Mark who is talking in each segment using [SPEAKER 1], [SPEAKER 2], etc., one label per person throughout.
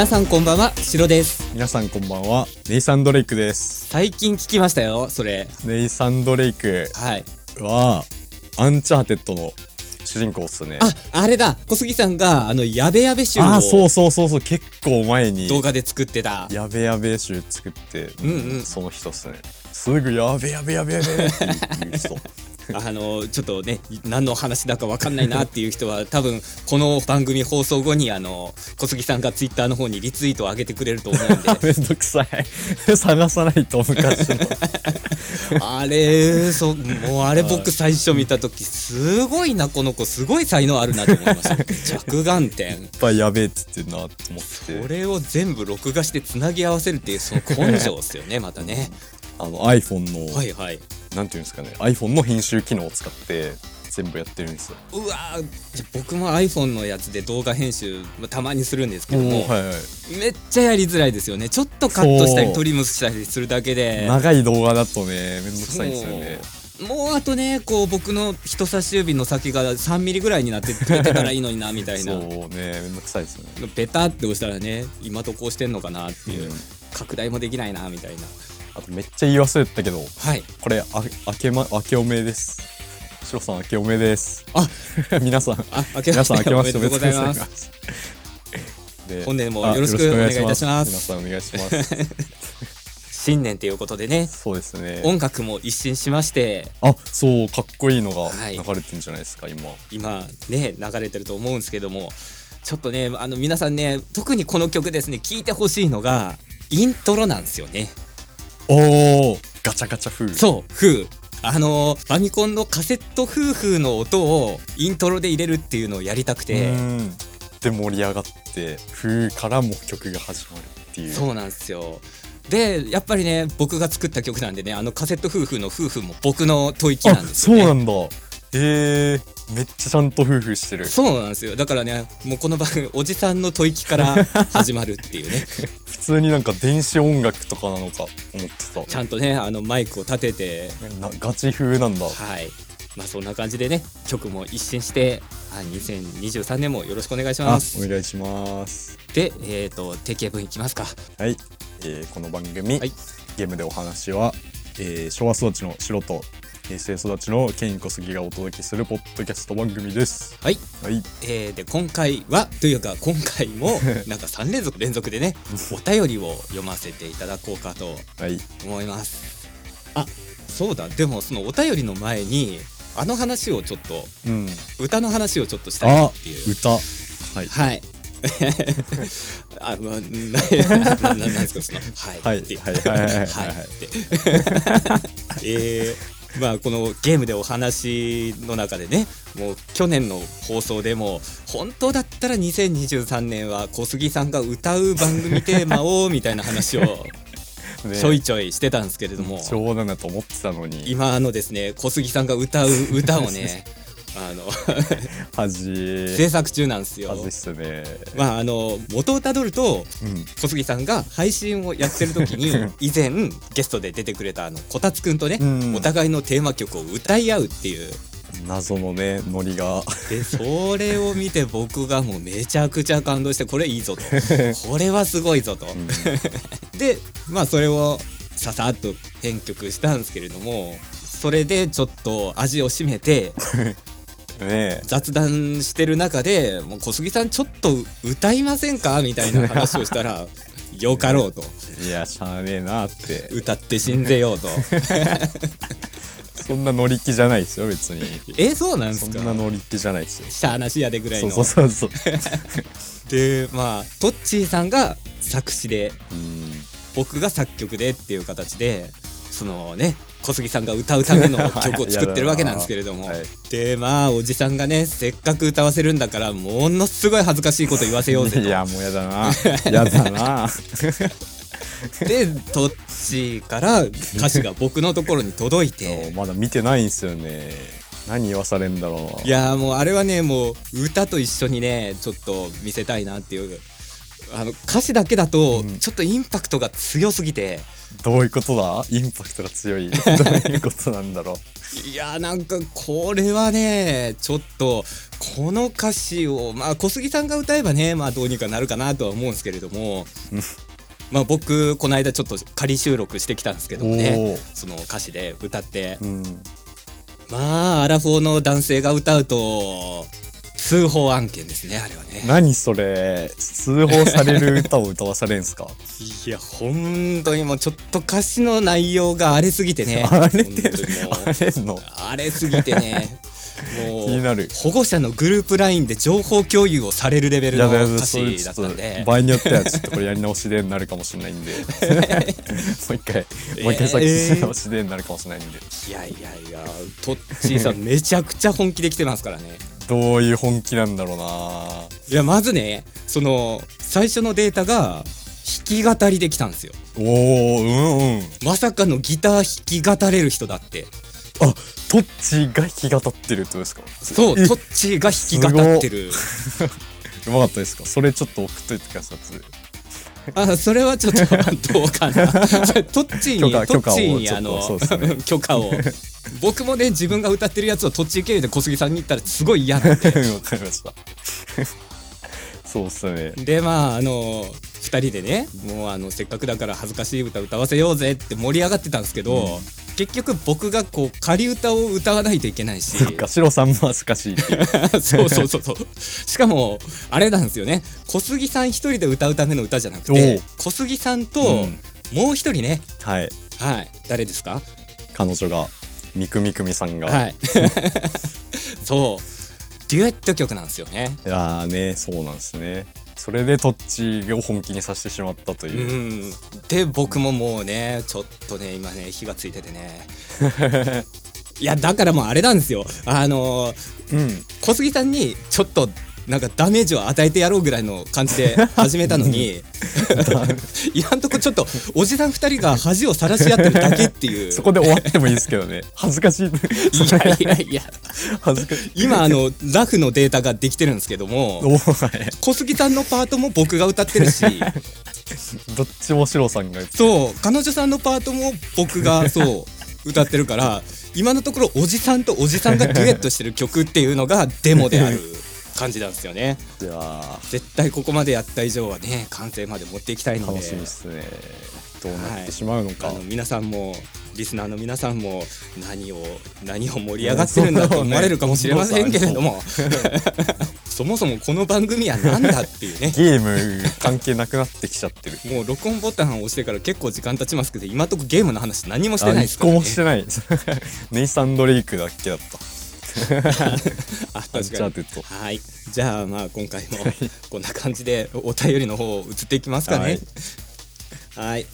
[SPEAKER 1] 皆さんこんばんはシロです。
[SPEAKER 2] 皆さんこんばんはネイサン・ドレイクです。
[SPEAKER 1] 最近聞きましたよそれ。
[SPEAKER 2] ネイサン・ドレイク
[SPEAKER 1] はい。
[SPEAKER 2] はアンチャーテッドの主人公っすね。
[SPEAKER 1] ああれだ。小杉さんがあのやべやべ集を
[SPEAKER 2] あそうそうそうそう。結構前に
[SPEAKER 1] 動画で作ってた。
[SPEAKER 2] やべやべ集作って、
[SPEAKER 1] うんうん。
[SPEAKER 2] その人っすねすぐやべやべやべやべって言う人。
[SPEAKER 1] あのちょっとね何の話だか分かんないなっていう人は多分この番組放送後にあの小杉さんがツイッターの方にリツイートを上げてくれると思うんで。
[SPEAKER 2] めんどくさい。探さないと昔の。
[SPEAKER 1] あれそうもうあれ僕最初見た時すごいなこの子すごい才能あるなと思いました。着眼点。
[SPEAKER 2] いっぱいやべえっつってんなと思って。
[SPEAKER 1] これを全部録画してつなぎ合わせるっていうその根性っすよねまたね
[SPEAKER 2] あの iPhone の、
[SPEAKER 1] はいはい。
[SPEAKER 2] なんていうんですかね iPhone の編集機能を使って全部やってるんですよ。
[SPEAKER 1] うわーじゃ僕も iPhone のやつで動画編集まあたまにするんですけども、
[SPEAKER 2] はいはい。
[SPEAKER 1] めっちゃやりづらいですよね。ちょっとカットしたりトリムしたりするだけで。
[SPEAKER 2] 長い動画だとねめんどくさいんですよね。
[SPEAKER 1] もうあとねこう僕の人差し指の先が3ミリぐらいになってくれてたらいいのになみたいな。
[SPEAKER 2] そうねめんどくさいですよね。
[SPEAKER 1] ペタって押したらね今とこうしてんのかなっていう、
[SPEAKER 2] うん。
[SPEAKER 1] 拡大もできないなみたいな
[SPEAKER 2] あとめっちゃ言い忘れてたけど
[SPEAKER 1] はい。
[SPEAKER 2] これあ明けま明けおめです。シロさん明けおめです。
[SPEAKER 1] あ
[SPEAKER 2] 皆さん
[SPEAKER 1] あ明け
[SPEAKER 2] 皆さん明けまして
[SPEAKER 1] おめでとうございます。本年も
[SPEAKER 2] あ
[SPEAKER 1] よろしくお願いいたします。
[SPEAKER 2] 皆さんお願いします。
[SPEAKER 1] 新年ということでね。
[SPEAKER 2] そうですね。
[SPEAKER 1] 音楽も一新しまして。
[SPEAKER 2] あそうかっこいいのが
[SPEAKER 1] はい。
[SPEAKER 2] 流れてるんじゃないですか、今。
[SPEAKER 1] 今ね流れてると思うんですけども。ちょっとねあの皆さんね特にこの曲ですね聴いてほしいのがイントロなんですよね
[SPEAKER 2] おおガチャガチャ風。
[SPEAKER 1] そう風。あのファミコンのカセット夫婦の音をイントロで入れるっていうのをやりたくて。
[SPEAKER 2] うん。で盛り上がって風からも曲が始まるっていう。
[SPEAKER 1] そうなんですよ。でやっぱりね僕が作った曲なんでねあのカセット夫婦の夫婦も僕の吐息なん
[SPEAKER 2] あ
[SPEAKER 1] ですよね。
[SPEAKER 2] そうなんだえー、めっちゃちゃんと夫婦してる。
[SPEAKER 1] そうなんですよ。だからねもうこの番組おじさんの吐息から 始まるっていうね。
[SPEAKER 2] 普通になんか電子音楽とかなのか思って
[SPEAKER 1] ちゃんとねあのマイクを立てて。
[SPEAKER 2] たなガチ風なんだ。
[SPEAKER 1] はい。まあそんな感じでね曲も一新してあ2023年もよろしくお願いし
[SPEAKER 2] あ
[SPEAKER 1] ます。
[SPEAKER 2] お願いします。
[SPEAKER 1] でえっ、と定型文いきますか。
[SPEAKER 2] はい、えーこの番組、
[SPEAKER 1] はい。
[SPEAKER 2] ゲームでお話は、えー昭和育ちの素人平成育ちのケイン小杉がお届けするポッドキャスト番組です。
[SPEAKER 1] はい。
[SPEAKER 2] はい。
[SPEAKER 1] えーで今回はというか今回も なんか3連続連続でねお便りを読ませていただこうかと
[SPEAKER 2] はい。
[SPEAKER 1] 思います。あ。そうだ。でもそのお便りの前にあの話をちょっと
[SPEAKER 2] うん。
[SPEAKER 1] 歌の話をちょっとしたいっていう。
[SPEAKER 2] 歌。はい。
[SPEAKER 1] はい。あ、まあ、な、な、なんですか、その、はい。
[SPEAKER 2] はい。
[SPEAKER 1] って
[SPEAKER 2] はい。はい。はい。はい。はい。
[SPEAKER 1] って。えー、まあ、このゲームでお話の中でね、もう去年の放送でも、本当だったら2023年は小杉さんが歌う番組テーマを、みたいな話を
[SPEAKER 2] ね。
[SPEAKER 1] ちょいちょいしてたんですけれども、
[SPEAKER 2] 冗談だと思ってたのに。
[SPEAKER 1] 今あのですね、小杉さんが歌う歌をね、あの、
[SPEAKER 2] 恥。
[SPEAKER 1] 制作中なんですよ。
[SPEAKER 2] 恥っすね。
[SPEAKER 1] まあ、あの、元をたどると、
[SPEAKER 2] うん。
[SPEAKER 1] 小杉さんが配信をやってる時に 以前ゲストで出てくれたあのこたつくんとね、
[SPEAKER 2] うん。
[SPEAKER 1] お互いのテーマ曲を歌い合うっていう。
[SPEAKER 2] 謎のねノリが。
[SPEAKER 1] でそれを見て僕がもうめちゃくちゃ感動してこれいいぞと。これはすごいぞと、でまあそれをささっと編曲したんですけれどもそれでちょっと味を占めて
[SPEAKER 2] ね。
[SPEAKER 1] 雑談してる中でもう小杉さんちょっと歌いませんか？みたいな話をしたら よかろうと。
[SPEAKER 2] いやしゃあねえなって。
[SPEAKER 1] 歌って死んでようと。
[SPEAKER 2] そんな乗り気じゃないですよ別に。
[SPEAKER 1] えそうなんす
[SPEAKER 2] そん
[SPEAKER 1] か
[SPEAKER 2] な乗り気じゃないですよ。
[SPEAKER 1] しゃーなしやでぐらい
[SPEAKER 2] そう
[SPEAKER 1] の
[SPEAKER 2] そうそうそう。
[SPEAKER 1] でまあトッチーさんが作詞で
[SPEAKER 2] うん。
[SPEAKER 1] 僕が作曲でっていう形でそのね小杉さんが歌うための曲を作ってるわけなんですけれども、
[SPEAKER 2] はい。
[SPEAKER 1] でまあおじさんがねせっかく歌わせるんだからものすごい恥ずかしいこと言わせようぜ
[SPEAKER 2] いやもうやだな。やだな。
[SPEAKER 1] とでトッチーから歌詞が僕のところに届いて。
[SPEAKER 2] まだ見てないんすよね。何言わされんだろう。
[SPEAKER 1] いやーもうあれはねもう歌と一緒にねちょっと見せたいなっていう。あの歌詞だけだと
[SPEAKER 2] うん。
[SPEAKER 1] ちょっとインパクトが強すぎて、
[SPEAKER 2] どういうことだ？インパクトが強い。どういうことなんだろう？
[SPEAKER 1] いやなんかこれはねちょっとこの歌詞をまあ小杉さんが歌えばねまあどうにかなるかなとは思うんですけれどもまあ僕この間ちょっと仮収録してきたんですけどもねその歌詞で歌って、うん、まあアラフォーの男性が歌うと通報案件ですねあれはね。
[SPEAKER 2] 何それ通報される歌を歌わされんすか？
[SPEAKER 1] いや本当にもうちょっと歌詞の内容が荒れすぎてね。
[SPEAKER 2] 荒れて荒れんの？
[SPEAKER 1] 荒れすぎてね。も
[SPEAKER 2] う気になる。
[SPEAKER 1] 保護者のグループ LINE で情報共有をされるレベルの歌詞だったんで。
[SPEAKER 2] 場合によってはちょっとこれやり直しでになるかもしれないんで。もう一回もう一回さっきし直しでになるかもしれないんで、
[SPEAKER 1] いやいやいやトッチーさんめちゃくちゃ本気で来てますからね
[SPEAKER 2] どういう本気なんだろうな。い
[SPEAKER 1] やまずねその最初のデータが弾き語りできたんですよ。
[SPEAKER 2] おおうんうん。
[SPEAKER 1] まさかのギター弾き語れる人だって。
[SPEAKER 2] あトッチが弾き語ってるってことですか？
[SPEAKER 1] そうトッチが弾き語ってる。
[SPEAKER 2] うまかったですか？それちょっと送っといてください
[SPEAKER 1] あそれはちょっと どうかな。トッチにトッチにあの 許可を。僕もね自分が歌ってるやつをトッチ経由で小杉さんに言ったらすごい嫌なんで。
[SPEAKER 2] わかりましたそうっすね。
[SPEAKER 1] でまああの2人でねもうあのせっかくだから恥ずかしい歌歌わせようぜって盛り上がってたんですけど、うん、結局僕がこう仮歌を歌わないといけないし。
[SPEAKER 2] そっかシロさんも恥ずかしい
[SPEAKER 1] そうそうそうそう。しかもあれなんですよね。小杉さん一人で歌うための歌じゃなくて小杉さんともう一人ね、
[SPEAKER 2] うん、はい。
[SPEAKER 1] はい。誰ですか？
[SPEAKER 2] 彼女がみくみくみさんが。
[SPEAKER 1] はい。そうデュエット曲なんですよね。
[SPEAKER 2] いやねそうなんですね。それでトッチを本気にさせてしまったという。う
[SPEAKER 1] で僕ももうねちょっとね今ね火がついててね。いやだからもうあれなんですよ。あのー、うん、小杉さんにちょっとなんかダメージを与えてやろうぐらいの感じで始めたのに 今んとこちょっとおじさん2人が恥をさらし合ってるだけっていう。
[SPEAKER 2] そこで終わってもいいですけどね。恥ずかしい。い
[SPEAKER 1] やいやいや。恥ずかしい。今あのラフのデータができてるんですけども小杉さんのパートも僕が歌ってるし。
[SPEAKER 2] どっちもシロさんが。
[SPEAKER 1] そう。彼女さんのパートも僕がそう歌ってるから今のところおじさんとおじさんがデュエットしてる曲っていうのがデモである感じなんですよね。
[SPEAKER 2] いや
[SPEAKER 1] 絶対ここまでやった以上はね完成まで持っていきたいので。
[SPEAKER 2] 楽しみですね。どうなってしまうのか、はい、あの
[SPEAKER 1] 皆さんもリスナーの皆さんも何を何を盛り上がってるんだと思われるかもしれませんけれども、そもそもこの番組は何だっていうね。
[SPEAKER 2] ゲーム関係なくなってきちゃってる。
[SPEAKER 1] もう録音ボタンを押してから結構時間経ちますけど今とこゲームの話何もしてないですから
[SPEAKER 2] ね。一個もしてない。ネイサンドレイクだけだった
[SPEAKER 1] あ確かに。はい。じゃあまあ今回もこんな感じでお便りの方移っていきますかね。はい。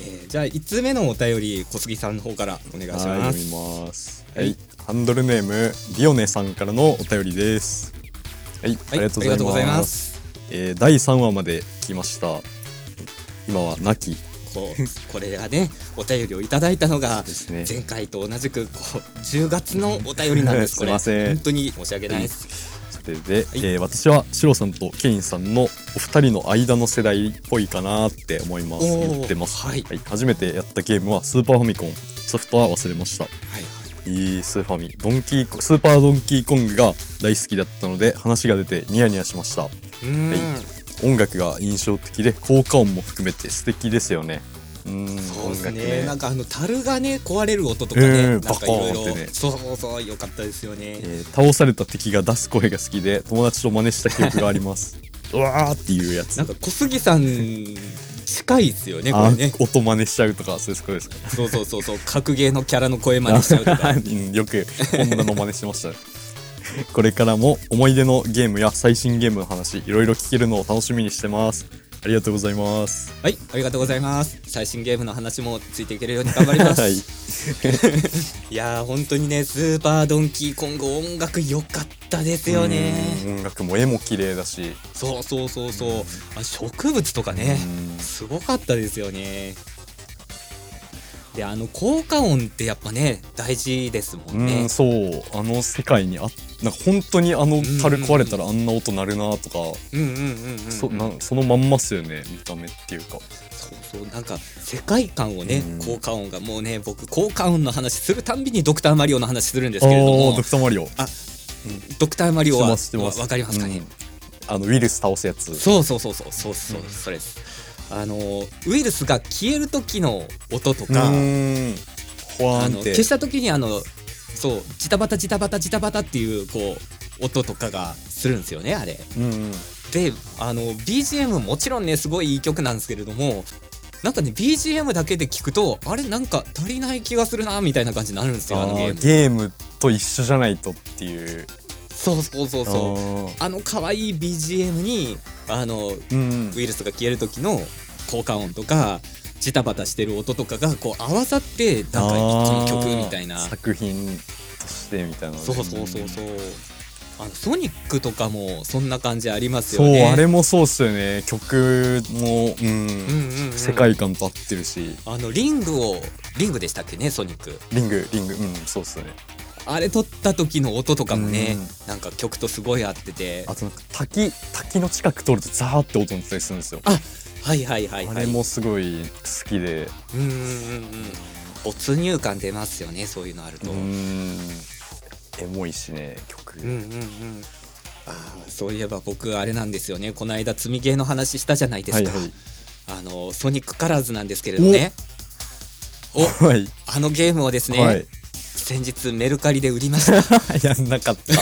[SPEAKER 1] えー、じゃあ5つ目のお便り小杉さんの方からお願いします。
[SPEAKER 2] ます。はい、ハンドルネームディオネさんからのお便りです。はい、ありがとうございます。えー、第3話まで来ました。今は亡き
[SPEAKER 1] こう。これがねお便りをいただいたのが前回と同じくこう10月のお便りなんです
[SPEAKER 2] これ。本
[SPEAKER 1] 当に申し訳ないです。
[SPEAKER 2] それで、はい、えー、私はシロさんとケインさんのお二人の間の世代っぽいかなって思います。言ってます、はい、はい、初めてやったゲームはスーパーファミコン。ソフトは忘れました、はい、いい。スーファミ。ドンキースーパードンキーコングが大好きだったので話が出てニヤニヤしました。はい音楽が印象的で効果音も含めて素敵ですよね。
[SPEAKER 1] うんそうですね。ね。なんかあの樽がね壊れる音とかね、えー、なんかいろいろ、ね、そうそうそうよかったですよね、
[SPEAKER 2] えー、倒された敵が出す声が好きで友達と真似した記憶があります。うわーっていうやつ。
[SPEAKER 1] なんか小杉さん近いですよねこれね。
[SPEAKER 2] 音真似しちゃうとかそういうことですか？
[SPEAKER 1] そうそうそうそう格ゲーのキャラの声真似しちゃうとか。
[SPEAKER 2] よくこんなの真似しました これからも思い出のゲームや最新ゲームの話いろいろ聞けるのを楽しみにしてます。ありがとうございます。
[SPEAKER 1] はいありがとうございます。最新ゲームの話もついていけるように頑張ります、はい、いやー本当にねスーパードンキーコング音楽良かったですよね。
[SPEAKER 2] 音楽も絵も綺麗だし。
[SPEAKER 1] そうそうそうそう。あ植物とかねすごかったですよねであの効果音ってやっぱね大事ですもんね。
[SPEAKER 2] うんそう。あの世界にあなんか本当にあの樽壊れたらあんな音鳴るなとか、
[SPEAKER 1] うんうんうんうん、うん、
[SPEAKER 2] そなそのまんまっすよね見た目っていうか。
[SPEAKER 1] そうそう。なんか世界観をね、
[SPEAKER 2] うん。
[SPEAKER 1] 効果音がもうね僕効果音の話するたんびにドクターマリオの話するんですけれども。
[SPEAKER 2] ドクターマリオ。
[SPEAKER 1] あドクターマリオは
[SPEAKER 2] 知ってます知ってます。
[SPEAKER 1] わわかりますかね、
[SPEAKER 2] うん。あのウイルス倒すやつ。
[SPEAKER 1] そうそうそうそう。そうそう、
[SPEAKER 2] うん。
[SPEAKER 1] それですあのウイルスが消える時の音と
[SPEAKER 2] う
[SPEAKER 1] か、あの消した時にあのそうジタバタジタバタジタバタっていうこう音とかがするんですよねあれ。
[SPEAKER 2] うんうん。
[SPEAKER 1] であの BGM もちろんねすごいいい曲なんですけれどもなんかね BGM だけで聞くとあれなんか足りない気がするなみたいな感じになるんですよあのゲーム。
[SPEAKER 2] ゲームと一緒じゃないとっていう
[SPEAKER 1] そうそうそうそう。
[SPEAKER 2] う
[SPEAKER 1] あの可愛い BGM にあの
[SPEAKER 2] うん。
[SPEAKER 1] ウイルスが消える時の効果音とかジタバタしてる音とかがこう合わさってなんか一曲みたいな。
[SPEAKER 2] 作品としてみたいな
[SPEAKER 1] そうそうそうそう。あのソニックとかもそんな感じあります
[SPEAKER 2] そう
[SPEAKER 1] よね
[SPEAKER 2] あれもそうっすよね。曲もうん、
[SPEAKER 1] うんうんうん
[SPEAKER 2] 世界観と合ってるし。
[SPEAKER 1] あのリングをリングでしたっけねソニック。
[SPEAKER 2] リングリング。うんそうっすよね
[SPEAKER 1] あれ撮った時の音とかもね
[SPEAKER 2] うん。
[SPEAKER 1] なんか曲とすごい合ってて。
[SPEAKER 2] あと滝滝の近く通るとザーって音鳴ったりするんですよ。
[SPEAKER 1] あはいはいはいはい。
[SPEAKER 2] あれもすごい好きで。
[SPEAKER 1] うんうんうんうん。没入感出ますよねそういうのあると。
[SPEAKER 2] う
[SPEAKER 1] うん。
[SPEAKER 2] んエモいしね曲、
[SPEAKER 1] うんうんあーそういえば僕あれなんですよね。この間積みゲーの話したじゃないですか、
[SPEAKER 2] はいはい。
[SPEAKER 1] あのソニックカラーズなんですけれどね。お
[SPEAKER 2] はい。
[SPEAKER 1] あのゲームをですね、
[SPEAKER 2] はい
[SPEAKER 1] 先日メルカリで売りました。
[SPEAKER 2] やんなかった。
[SPEAKER 1] い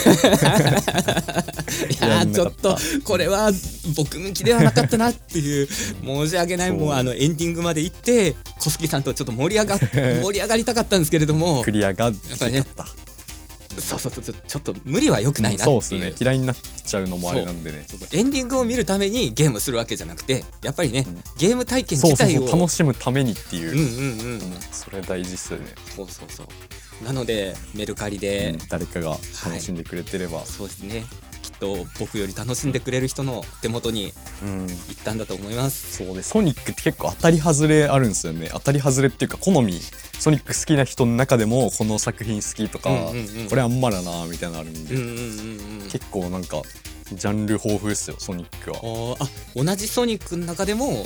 [SPEAKER 1] やちょっとこれは僕向きではなかったなっていう申し訳ない。もうあのエンディングまで行って小杉さんとちょっと盛り上が 盛り上がりたかったんですけれども
[SPEAKER 2] クリアがやっ
[SPEAKER 1] ぱりねそうそうそうちょっと無理は良くないな
[SPEAKER 2] そう
[SPEAKER 1] っていう。
[SPEAKER 2] っすね。嫌いになっちゃうのもあれなんでね。
[SPEAKER 1] エンディングを見るためにゲームするわけじゃなくてやっぱりね、
[SPEAKER 2] うん。
[SPEAKER 1] ゲーム体験自体を
[SPEAKER 2] 楽しむためにっていう、
[SPEAKER 1] うんうんうん、
[SPEAKER 2] うん。それ大事っすよね、
[SPEAKER 1] そうそうそうなのでメルカリで、
[SPEAKER 2] うん誰かが楽しんでくれてれば、
[SPEAKER 1] そうですね。きっと僕より楽しんでくれる人の手元に
[SPEAKER 2] うん。
[SPEAKER 1] 行ったんだと思います。
[SPEAKER 2] そうでソニックって結構当たり外れあるんですよね。当たり外れっていうか好み。ソニック好きな人の中でもこの作品好きとか、
[SPEAKER 1] うんうんうん。
[SPEAKER 2] これあんまだなみたいなのあるんで、
[SPEAKER 1] うんうんうんうん
[SPEAKER 2] 結構なんかジャンル豊富ですよソニックは。
[SPEAKER 1] あ同じソニックの中でも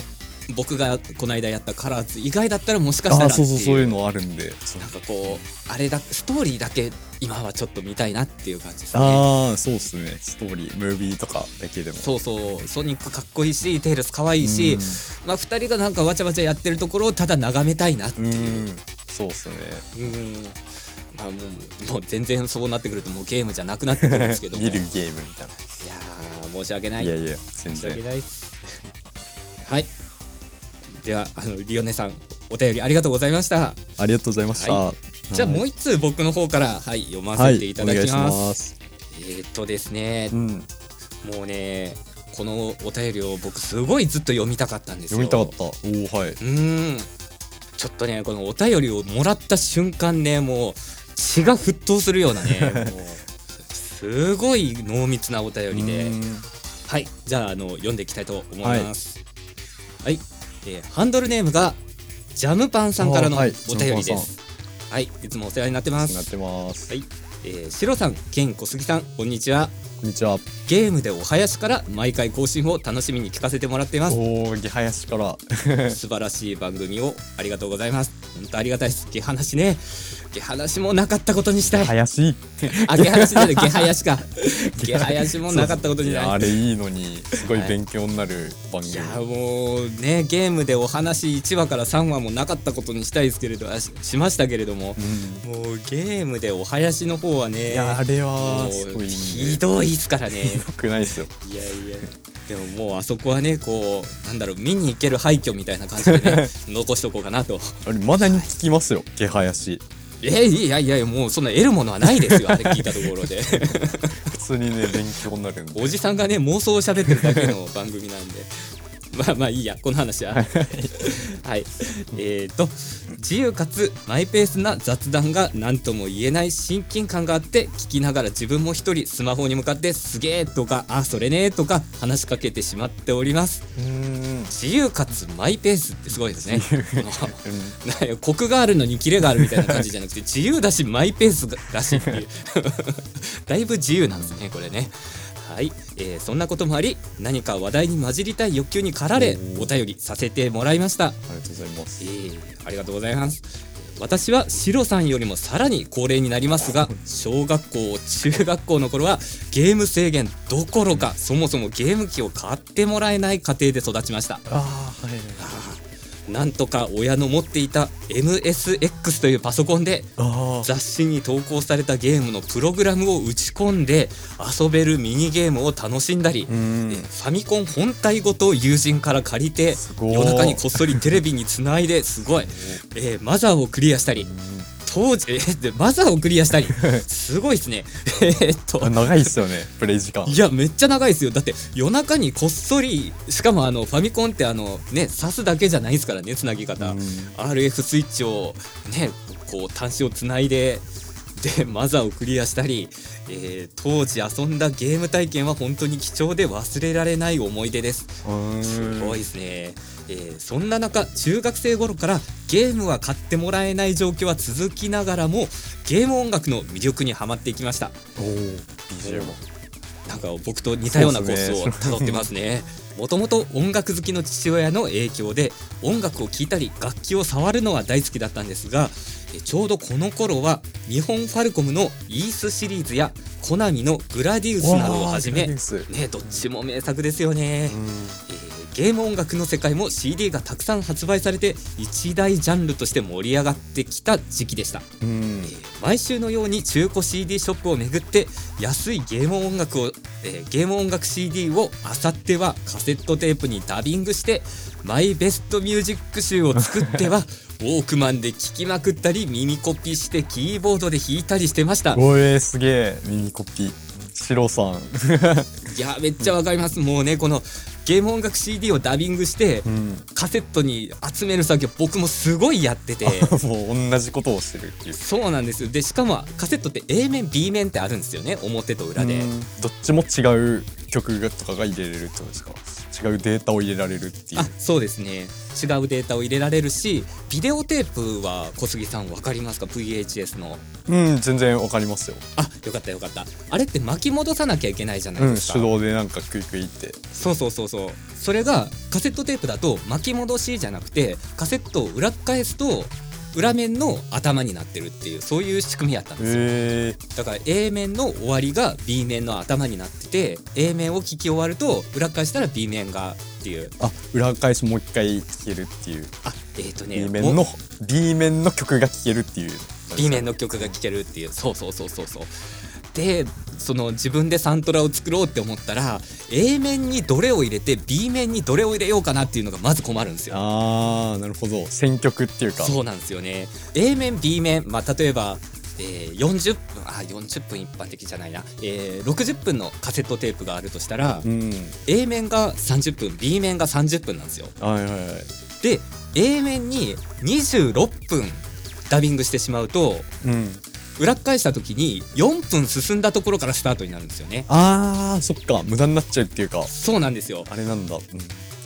[SPEAKER 1] 僕がこの間やったカラーズ以外だったらもしかしたら
[SPEAKER 2] あそうそうそういう
[SPEAKER 1] の
[SPEAKER 2] のあるんで。
[SPEAKER 1] なんかこうあれだストーリーだけ今はちょっと見たいなっていう感じですね。
[SPEAKER 2] ああそうっすね。ストーリームービーとかだけでも。
[SPEAKER 1] そうそう。ソニックかっこいいしテイルス可愛いし、
[SPEAKER 2] うん。
[SPEAKER 1] まあ、2人がなんかわちゃわちゃやってるところをただ眺めたいなって
[SPEAKER 2] う
[SPEAKER 1] いう。
[SPEAKER 2] ん。そうっすね。
[SPEAKER 1] うん。まあ、もうもう全然そうなってくるともうゲームじゃなくなってくるんですけども。
[SPEAKER 2] 見るゲームみたい
[SPEAKER 1] いやー申し訳な
[SPEAKER 2] ない。いやいや全
[SPEAKER 1] 申し訳
[SPEAKER 2] 然
[SPEAKER 1] ないはいではあのリオネさんお便りありがとうございました。
[SPEAKER 2] ありがとうございました、
[SPEAKER 1] はじゃあもう一通僕の方からはい読ませていただきます,、
[SPEAKER 2] はい、ます。
[SPEAKER 1] えーっとですね。
[SPEAKER 2] うん。
[SPEAKER 1] もうねこのお便りを僕すごいずっと読みたかったんですよ。
[SPEAKER 2] 読みたかった。おおはい。う
[SPEAKER 1] ーん。ちょっとねこのお便りをもらった瞬間ねもう血が沸騰するようなね すごい濃密なお便りで。
[SPEAKER 2] うん。
[SPEAKER 1] はい。じゃああの読んでいきたいと思います。はい、えーハンドルネームがジャムパンさんからのお便りです。はいいつもお世話になってます。
[SPEAKER 2] なってます、
[SPEAKER 1] はいえー、シロさん、ケン小杉さん、こんにちは。
[SPEAKER 2] こんにちは
[SPEAKER 1] ゲームでお囃子から毎回更新を楽しみに聞かせてもらっています。
[SPEAKER 2] おおゲハヤシから
[SPEAKER 1] 素晴らしい番組をありがとうございます。本当ありがたいです。ゲハナシね。ゲハナシもなかったことにしたい。
[SPEAKER 2] 林
[SPEAKER 1] あ、ゲハナシじゃない、ゲハヤシか。ゲハヤシもなかったことに
[SPEAKER 2] いや
[SPEAKER 1] ない。
[SPEAKER 2] あれいいのにすごい勉強になる番組、
[SPEAKER 1] いやもうねゲームでお話1話から3話もなかったことにしたいですけれどあししましたけれども、
[SPEAKER 2] うん
[SPEAKER 1] もうゲームでお囃子の方はね
[SPEAKER 2] いやあれ
[SPEAKER 1] も
[SPEAKER 2] はすごい
[SPEAKER 1] ひどいっすからね。
[SPEAKER 2] ひどくないですよ。
[SPEAKER 1] いやいや。でももうあそこはねこうなんだろう見に行ける廃墟みたいな感じでね 残しとこうかなと。
[SPEAKER 2] あれまだに聞きますよゲハヤシ
[SPEAKER 1] えいやいやいやもうそんな得るものはないですよあれ聞いたところで。
[SPEAKER 2] 普通にね勉強になるんで。
[SPEAKER 1] おじさんがね妄想を喋ってるだけの番組なんでまあまあいいやこの話は。はい。えーと自由かつマイペースな雑談が何とも言えない親近感があって聞きながら自分も一人スマホに向かって「すげえ」とか「あそれね」とか話しかけてしまっております。自由かつマイペースってすごいですね。コクがあるのにキレがあるみたいな感じじゃなくて自由だしマイペースだしっていう。だいぶ自由なんですねこれねはい、えー、そんなこともあり何か話題に混じりたい欲求に駆られお便りさせてもらいました。あり
[SPEAKER 2] がとうございます、え
[SPEAKER 1] ー、ありがとうございます。私はシロさんよりもさらに高齢になりますが 小学校中学校の頃はゲーム制限どころかそもそもゲーム機を買ってもらえない家庭で育ちました。あ、はい、なんとか親の持っていた MSX というパソコンで雑誌に投稿されたゲームのプログラムを打ち込んで遊べるミニゲームを楽しんだりファミコン本体ごと友人から借りて夜中にこっそりテレビにつないですごい、えー、マザーをクリアしたり当時えでマザーをクリアしたり すごいですね。
[SPEAKER 2] えっと。長いっすよねプレイ時間。
[SPEAKER 1] いやめっちゃ長いですよ。だって夜中にこっそりしかもあのファミコンってあのね刺すだけじゃないですからねつなぎ方。RF スイッチをねこう端子をつないででマザーをクリアしたり、えー、当時遊んだゲーム体験は本当に貴重で忘れられない思い出です。すごいですねえー、そんな中中学生頃からゲームは買ってもらえない状況は続きながらもゲーム音楽の魅力にはまっていきました。お BGM なんか僕と似たようなコースをたどってますね。もともと音楽好きの父親の影響で音楽を聴いたり楽器を触るのは大好きだったんですがちょうどこの頃は日本ファルコムのイースシリーズやコナミのグラディウスなどをはじめねどっちも名作ですよね、えーゲーム音楽の世界も CD がたくさん発売されて一大ジャンルとして盛り上がってきた時期でした、えー、毎週のように中古 CD ショップを巡って安いゲーム音楽を、えー、ゲーム音楽 CD を漁ってはカセットテープにダビングしてマイベストミュージック集を作っては ウォークマンで聴きまくったり耳コピーしてキーボードで弾いたりしてました。
[SPEAKER 2] おえー、すげえ。耳コピ。ーシロさん。
[SPEAKER 1] いやめっちゃわかります。もうねこのゲーム音楽 CD をダビングして、うん、カセットに集める作業僕もすごいやってて。
[SPEAKER 2] もう同じことをしてるっていう。
[SPEAKER 1] そうなんですよ。でしかもカセットって A 面 B 面ってあるんですよね。表と裏で。
[SPEAKER 2] どっちも違う曲とかが入れれるってことですか？違うデータを入れられるっていう。あ
[SPEAKER 1] そうですね。違うデータを入れられるしビデオテープは小杉さん分かりますか？VHS の。
[SPEAKER 2] うん全然分かりますよ。
[SPEAKER 1] あよかったよかった。あれって巻き戻さなきゃいけないじゃないです
[SPEAKER 2] か、うん、手動でなんかクイクイって。
[SPEAKER 1] そうそうそうそう。それがカセットテープだと巻き戻しじゃなくてカセットを裏返すと裏面の頭になってるっていうそういう仕組みやったんですよ。だから A 面の終わりが B 面の頭になってて A 面を聞き終わると裏返したら B 面がっていう。
[SPEAKER 2] あ裏返しもう一回聴けるっていう。
[SPEAKER 1] あえっ、ー、とね
[SPEAKER 2] B 面の B 面の曲が聴けるっていう。
[SPEAKER 1] B 面の曲が聴けるっていう。そうそうそうそうそうでその自分でサントラを作ろうって思ったら A 面にどれを入れて B 面にどれを入れようかなっていうのがまず困るんですよ。
[SPEAKER 2] あーなるほど選曲っていうか
[SPEAKER 1] そうなんですよね。A 面 B 面まあ例えばえー、40分あ40分一般的じゃないな、えー、60分のカセットテープがあるとしたら、うん、A 面が30分 B 面が30分なんですよ。はいはいはい、で A 面に26分ダビングしてしまうと、うん、裏返した時に4分進んだところからスタートになるんですよね。
[SPEAKER 2] あーそっか。無駄になっちゃうっていうか。
[SPEAKER 1] そうなんですよ。
[SPEAKER 2] あれなんだ、うん、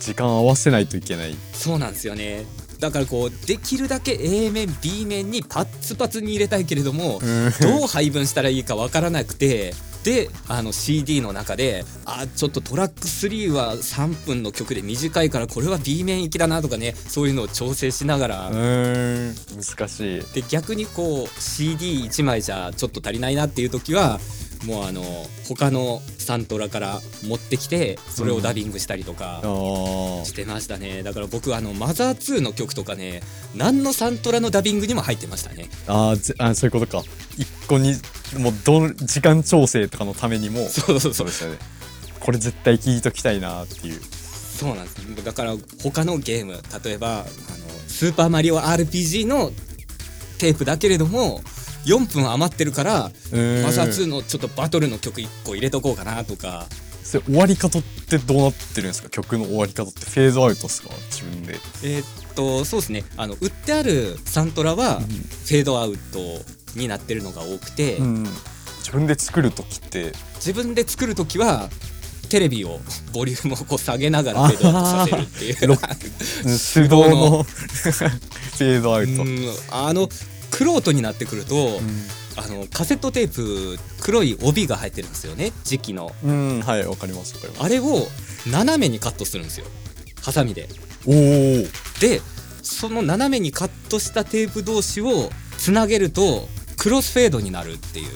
[SPEAKER 2] 時間合わせないといけない。
[SPEAKER 1] そうなんですよね。だからこうできるだけ A 面 B 面にパッツパツに入れたいけれどもどう配分したらいいかわからなくてであの CD の中であちょっとトラック3は3分の曲で短いからこれは B 面行きだなとかねそういうのを調整しながら。難
[SPEAKER 2] しい。
[SPEAKER 1] で逆にこう CD1 枚じゃちょっと足りないなっていう時はもうあの他のサントラから持ってきてそれをダビングしたりとかしてましたね、うん、だから僕あのマザー2の曲とかね何のサントラのダビングにも入ってましたね。
[SPEAKER 2] ああそういうことか。一個にもうど時間調整とかのためにも
[SPEAKER 1] そうそうそう。
[SPEAKER 2] ですよね。これ絶対聞いときたいなっていう。
[SPEAKER 1] そうなんです。だから他のゲーム例えばあのスーパーマリオ RPG のテープだけれども4分余ってるからマザー2のちょっとバトルの曲1個入れとこうかなとか。
[SPEAKER 2] それ終わり方ってどうなってるんですか？曲の終わり方ってフェードアウトですか？自分で。
[SPEAKER 1] えーっとそうですね。あの売ってあるサントラはフェードアウトになってるのが多くて、
[SPEAKER 2] うん、自分で作る時って。
[SPEAKER 1] 自分で作る時はテレビをボリュームをこう下げながらフェードアウトさせるっていう。
[SPEAKER 2] ロ 手動の。フェードアウト。
[SPEAKER 1] うん。あのクロートになってくると、あのカセットテープ黒い帯が入ってるんですよね時期の。
[SPEAKER 2] うん、うんはいわかりますわかります。
[SPEAKER 1] あれを斜めにカットするんですよハサミで。
[SPEAKER 2] おお
[SPEAKER 1] でその斜めにカットしたテープ同士をつなげるとクロスフェードになるっていう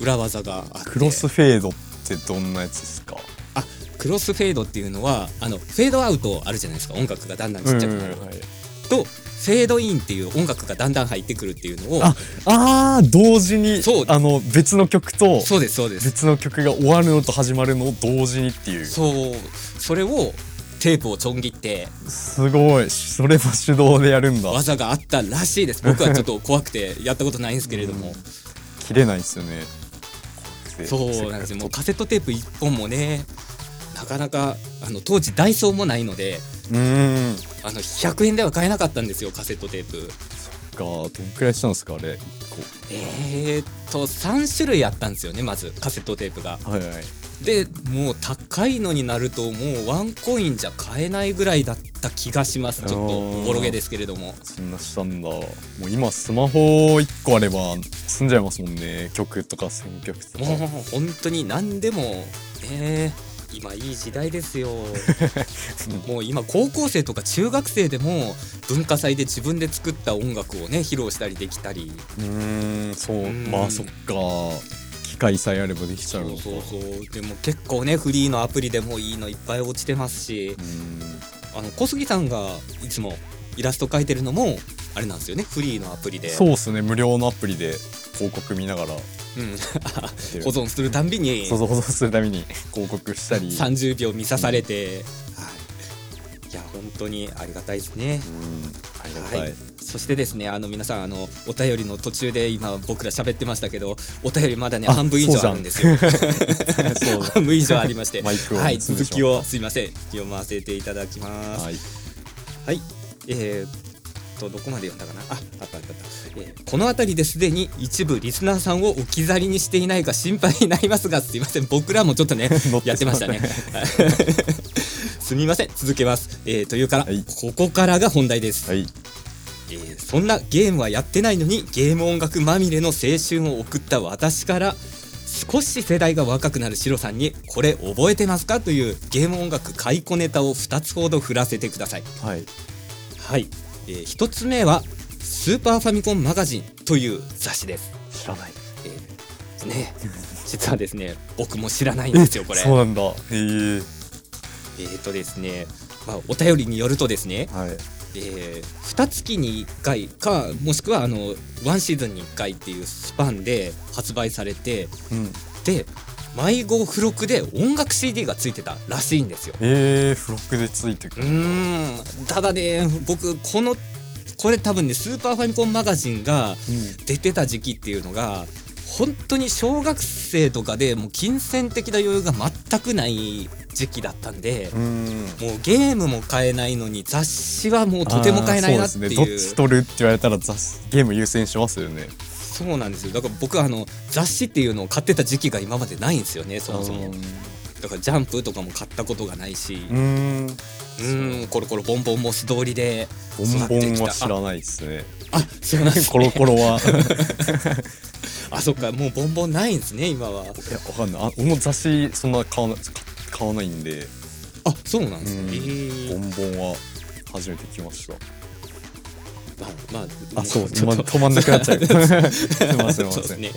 [SPEAKER 1] 裏技があって。
[SPEAKER 2] クロスフェードってどんなやつですか？
[SPEAKER 1] あクロスフェードっていうのはあのフェードアウトあるじゃないですか音楽がだんだんちっちゃくなる、
[SPEAKER 2] うんはい。
[SPEAKER 1] とフェードインっていう音楽がだんだん入ってくるっていうのを
[SPEAKER 2] ああー同時に
[SPEAKER 1] そう。
[SPEAKER 2] あの別の曲と
[SPEAKER 1] そうですそうです。
[SPEAKER 2] 別の曲が終わるのと始まるのを同時にっていう。
[SPEAKER 1] そう。それをテープをちょん切って
[SPEAKER 2] すごい。それも手動でやるんだ。
[SPEAKER 1] 技があったらしいです。僕はちょっと怖くて やったことないんですけれども、
[SPEAKER 2] 切れないですよね。
[SPEAKER 1] そうなんですよ。もうカセットテープ1本もねなかなかあの当時ダイソーもないので
[SPEAKER 2] うーん
[SPEAKER 1] あの100円では買えなかったんですよカセットテープ。
[SPEAKER 2] がどんくらいしたんですかあれ？
[SPEAKER 1] えー、っと3種類あったんですよねまずカセットテープが。
[SPEAKER 2] 1個はいはい。
[SPEAKER 1] でもう高いのになるともうワンコインじゃ買えないぐらいだった気がします。ちょっとおぼろげですけれども。
[SPEAKER 2] そんなしたんだ。もう今スマホ1個あれば済んじゃいますもんね曲とか選曲とか。
[SPEAKER 1] もう本当に何でもね今いい時代ですよ。もう今高校生とか中学生でも文化祭で自分で作った音楽をね披露したりできたり。
[SPEAKER 2] うーんそう。
[SPEAKER 1] うん。
[SPEAKER 2] まあそっか。機械さえあればできちゃう
[SPEAKER 1] そうそうそう。でも結構ねフリーのアプリでもいいのいっぱい落ちてますし。
[SPEAKER 2] うーん。
[SPEAKER 1] あの小杉さんがいつもイラスト描いてるのもあれなんですよね。フリーのアプリで。
[SPEAKER 2] そうっすね。無料のアプリで広告見ながら
[SPEAKER 1] うん、保存するたんびに。
[SPEAKER 2] 想像保存するために広告したり。
[SPEAKER 1] 30秒見さされて、はい、いや本当にありがたいですね。
[SPEAKER 2] うん。ありがたい、
[SPEAKER 1] はい、そしてですねあの皆さんあのお便りの途中で今僕ら喋ってましたけどお便りまだね
[SPEAKER 2] あ
[SPEAKER 1] 半分以上あるんですよ。
[SPEAKER 2] そう
[SPEAKER 1] 半分以上ありまして。はい。続きをすいません。読ませていただきます。
[SPEAKER 2] はい。
[SPEAKER 1] はい、えー、っとどこまで読んだかな？ああったあったあった、えーこの辺りですでに一部リスナーさんを置き去りにしていないか心配になりますがすいません。僕らもちょっとね やってましたね。すみません。続けます、えーというから、
[SPEAKER 2] はい。
[SPEAKER 1] ここからが本題です、
[SPEAKER 2] はい。
[SPEAKER 1] えーそんなゲームはやってないのにゲーム音楽まみれの青春を送った私から少し世代が若くなるシロさんにこれ覚えてますか？というゲーム音楽解雇ネタを2つほど振らせてください。
[SPEAKER 2] はい。
[SPEAKER 1] はい、えー、1つ目はスーパーファミコンマガジンという雑誌です、
[SPEAKER 2] 知らない。
[SPEAKER 1] えーね 実はですね僕も知らないんですよこれ。
[SPEAKER 2] そうなんだ。へえ。
[SPEAKER 1] えーとですねまあお便りによるとですね
[SPEAKER 2] はい。
[SPEAKER 1] えー、2月に1回かもしくはあの1シーズンに1回っていうスパンで発売されて
[SPEAKER 2] うん。
[SPEAKER 1] で迷子付録で音楽 CD がついてたらしいんですよ。
[SPEAKER 2] えー、付録でついてく
[SPEAKER 1] う
[SPEAKER 2] る
[SPEAKER 1] ーん。ただね僕このこれ多分ねスーパーファミコンマガジンが出てた時期っていうのが本当に小学生とかでもう金銭的な余裕が全くない時期だったんで
[SPEAKER 2] う、ん。
[SPEAKER 1] もうゲームも買えないのに雑誌はもうとても買えないなっていう。
[SPEAKER 2] あーそうですね。どっち取るって言われたら雑誌ゲーム優先しますよね
[SPEAKER 1] そうなんですよ。だから僕はあの雑誌っていうのを買ってた時期が今までないんですよねそもそも。だからジャンプとかも買ったことがないし。
[SPEAKER 2] うーん。
[SPEAKER 1] うーんコロコロボンボンも素通りで
[SPEAKER 2] ボンボンは知
[SPEAKER 1] あ
[SPEAKER 2] らないですね。
[SPEAKER 1] あそうなんです、
[SPEAKER 2] コロコロは。
[SPEAKER 1] あそっかもうボンボンないんですね今は。い
[SPEAKER 2] やわかんない。あ俺も雑誌そんな買わない買わないんで。
[SPEAKER 1] あそうなんですね。
[SPEAKER 2] ボンボンは初めて来ました
[SPEAKER 1] まあまあ
[SPEAKER 2] あそう止まんなくなっちゃう。すいません
[SPEAKER 1] ね。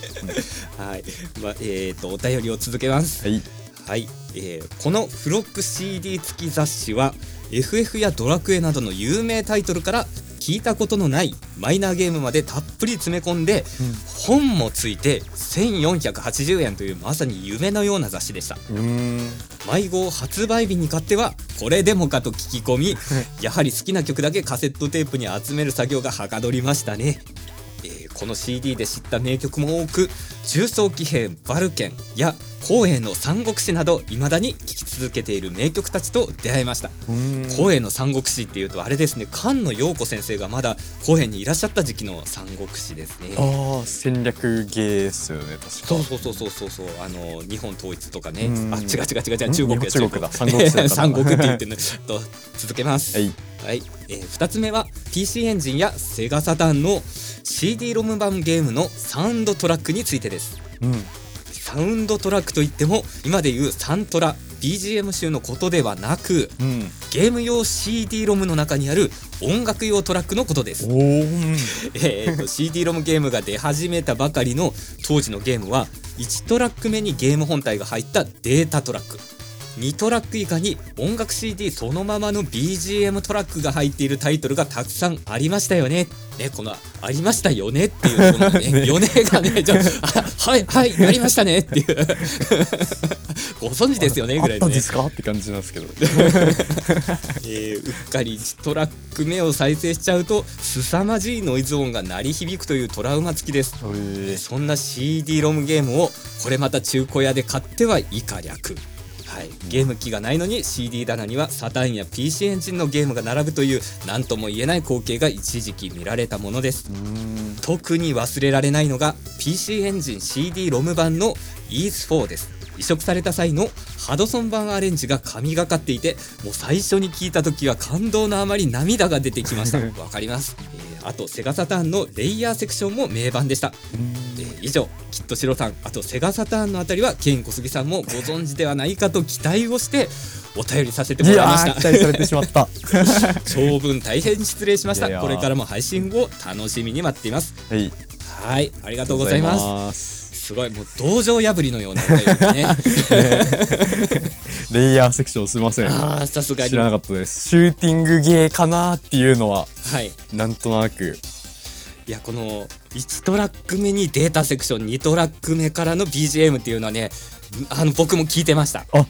[SPEAKER 1] はい。まあえっ、とお便りを続けます。
[SPEAKER 2] はい。
[SPEAKER 1] はい、えーこのフロック CD 付き雑誌は FF やドラクエなどの有名タイトルから聞いたことのないマイナーゲームまでたっぷり詰め込んで、本もついて1480円というまさに夢のような雑誌でした。迷子を発売日に買ってはこれでもかと聞き込みやはり好きな曲だけカセットテープに集める作業がはかどりましたね、えーこの CD で知った名曲も多く重装騎兵バルケンや光栄の三国志など未だに聴き続けている名曲たちと出会いました。光栄の三国志っていうとあれですね菅野陽子先生がまだ光栄にいらっしゃった時期の三国志ですね。
[SPEAKER 2] ああ戦略芸ですよね確か。
[SPEAKER 1] そうそうそうそうそうそう。あの日本統一とかね。あ違う違う違う違う中国や
[SPEAKER 2] 中国だ。
[SPEAKER 1] 三国 三国って言ってねと続けます。
[SPEAKER 2] はい、
[SPEAKER 1] はい。えー、2つ目は PC エンジンやセガサターンの CD ロム版ゲームのサウンドトラックについてです。
[SPEAKER 2] うん。
[SPEAKER 1] サウンドトラックといっても今でいうサントラ BGM 集のことではなく
[SPEAKER 2] うん。
[SPEAKER 1] ゲーム用 CD ロムの中にある音楽用トラックのことです。
[SPEAKER 2] おお
[SPEAKER 1] えーと CD ロムゲームが出始めたばかりの当時のゲームは1トラック目にゲーム本体が入ったデータトラック2トラック以下に音楽 CD そのままの BGM トラックが入っているタイトルがたくさんありましたよね。ね、この「ありましたよね」っていうこのね
[SPEAKER 2] ね
[SPEAKER 1] よねがねちょあはいはいやりましたねっていう ご存知ですよねぐらいのね
[SPEAKER 2] ですか？って感じなんですけど
[SPEAKER 1] えーうっかり1トラック目を再生しちゃうと凄まじいノイズ音が鳴り響くというトラウマ付きです。そんな CD ロムゲームをこれまた中古屋で買っては以下略。はい、ゲーム機がないのに CD 棚にはサターンや PC エンジンのゲームが並ぶという何とも言えない光景が一時期見られたものです。
[SPEAKER 2] うん。
[SPEAKER 1] 特に忘れられないのが PC エンジン CD ロム版の EAS4 です。移植された際のハドソン版アレンジが神がかっていてもう最初に聞いた時は感動のあまり涙が出てきました。わかります、えーあとセガサターンのレイヤーセクションも名盤でした。えー以上きっとシロさんあとセガサターンのあたりはケイン小杉さんもご存知ではないかと期待をしてお便りさせてもらいました。
[SPEAKER 2] ー期待されてしまった。
[SPEAKER 1] 長文大変失礼しました。これからも配信を楽しみに待っています。
[SPEAKER 2] はい。
[SPEAKER 1] はいありがとうございます
[SPEAKER 2] す
[SPEAKER 1] すごい。もう道場破りのようなおね。
[SPEAKER 2] レイヤーセクションすみません。
[SPEAKER 1] あーさすがに。
[SPEAKER 2] 知らなかったです。シューティングゲーかなっていうのは
[SPEAKER 1] はい。
[SPEAKER 2] なんとなく。
[SPEAKER 1] いやこの1トラック目にデータセクション2トラック目からの BGM っていうのはねあの僕も聞いてました。
[SPEAKER 2] あ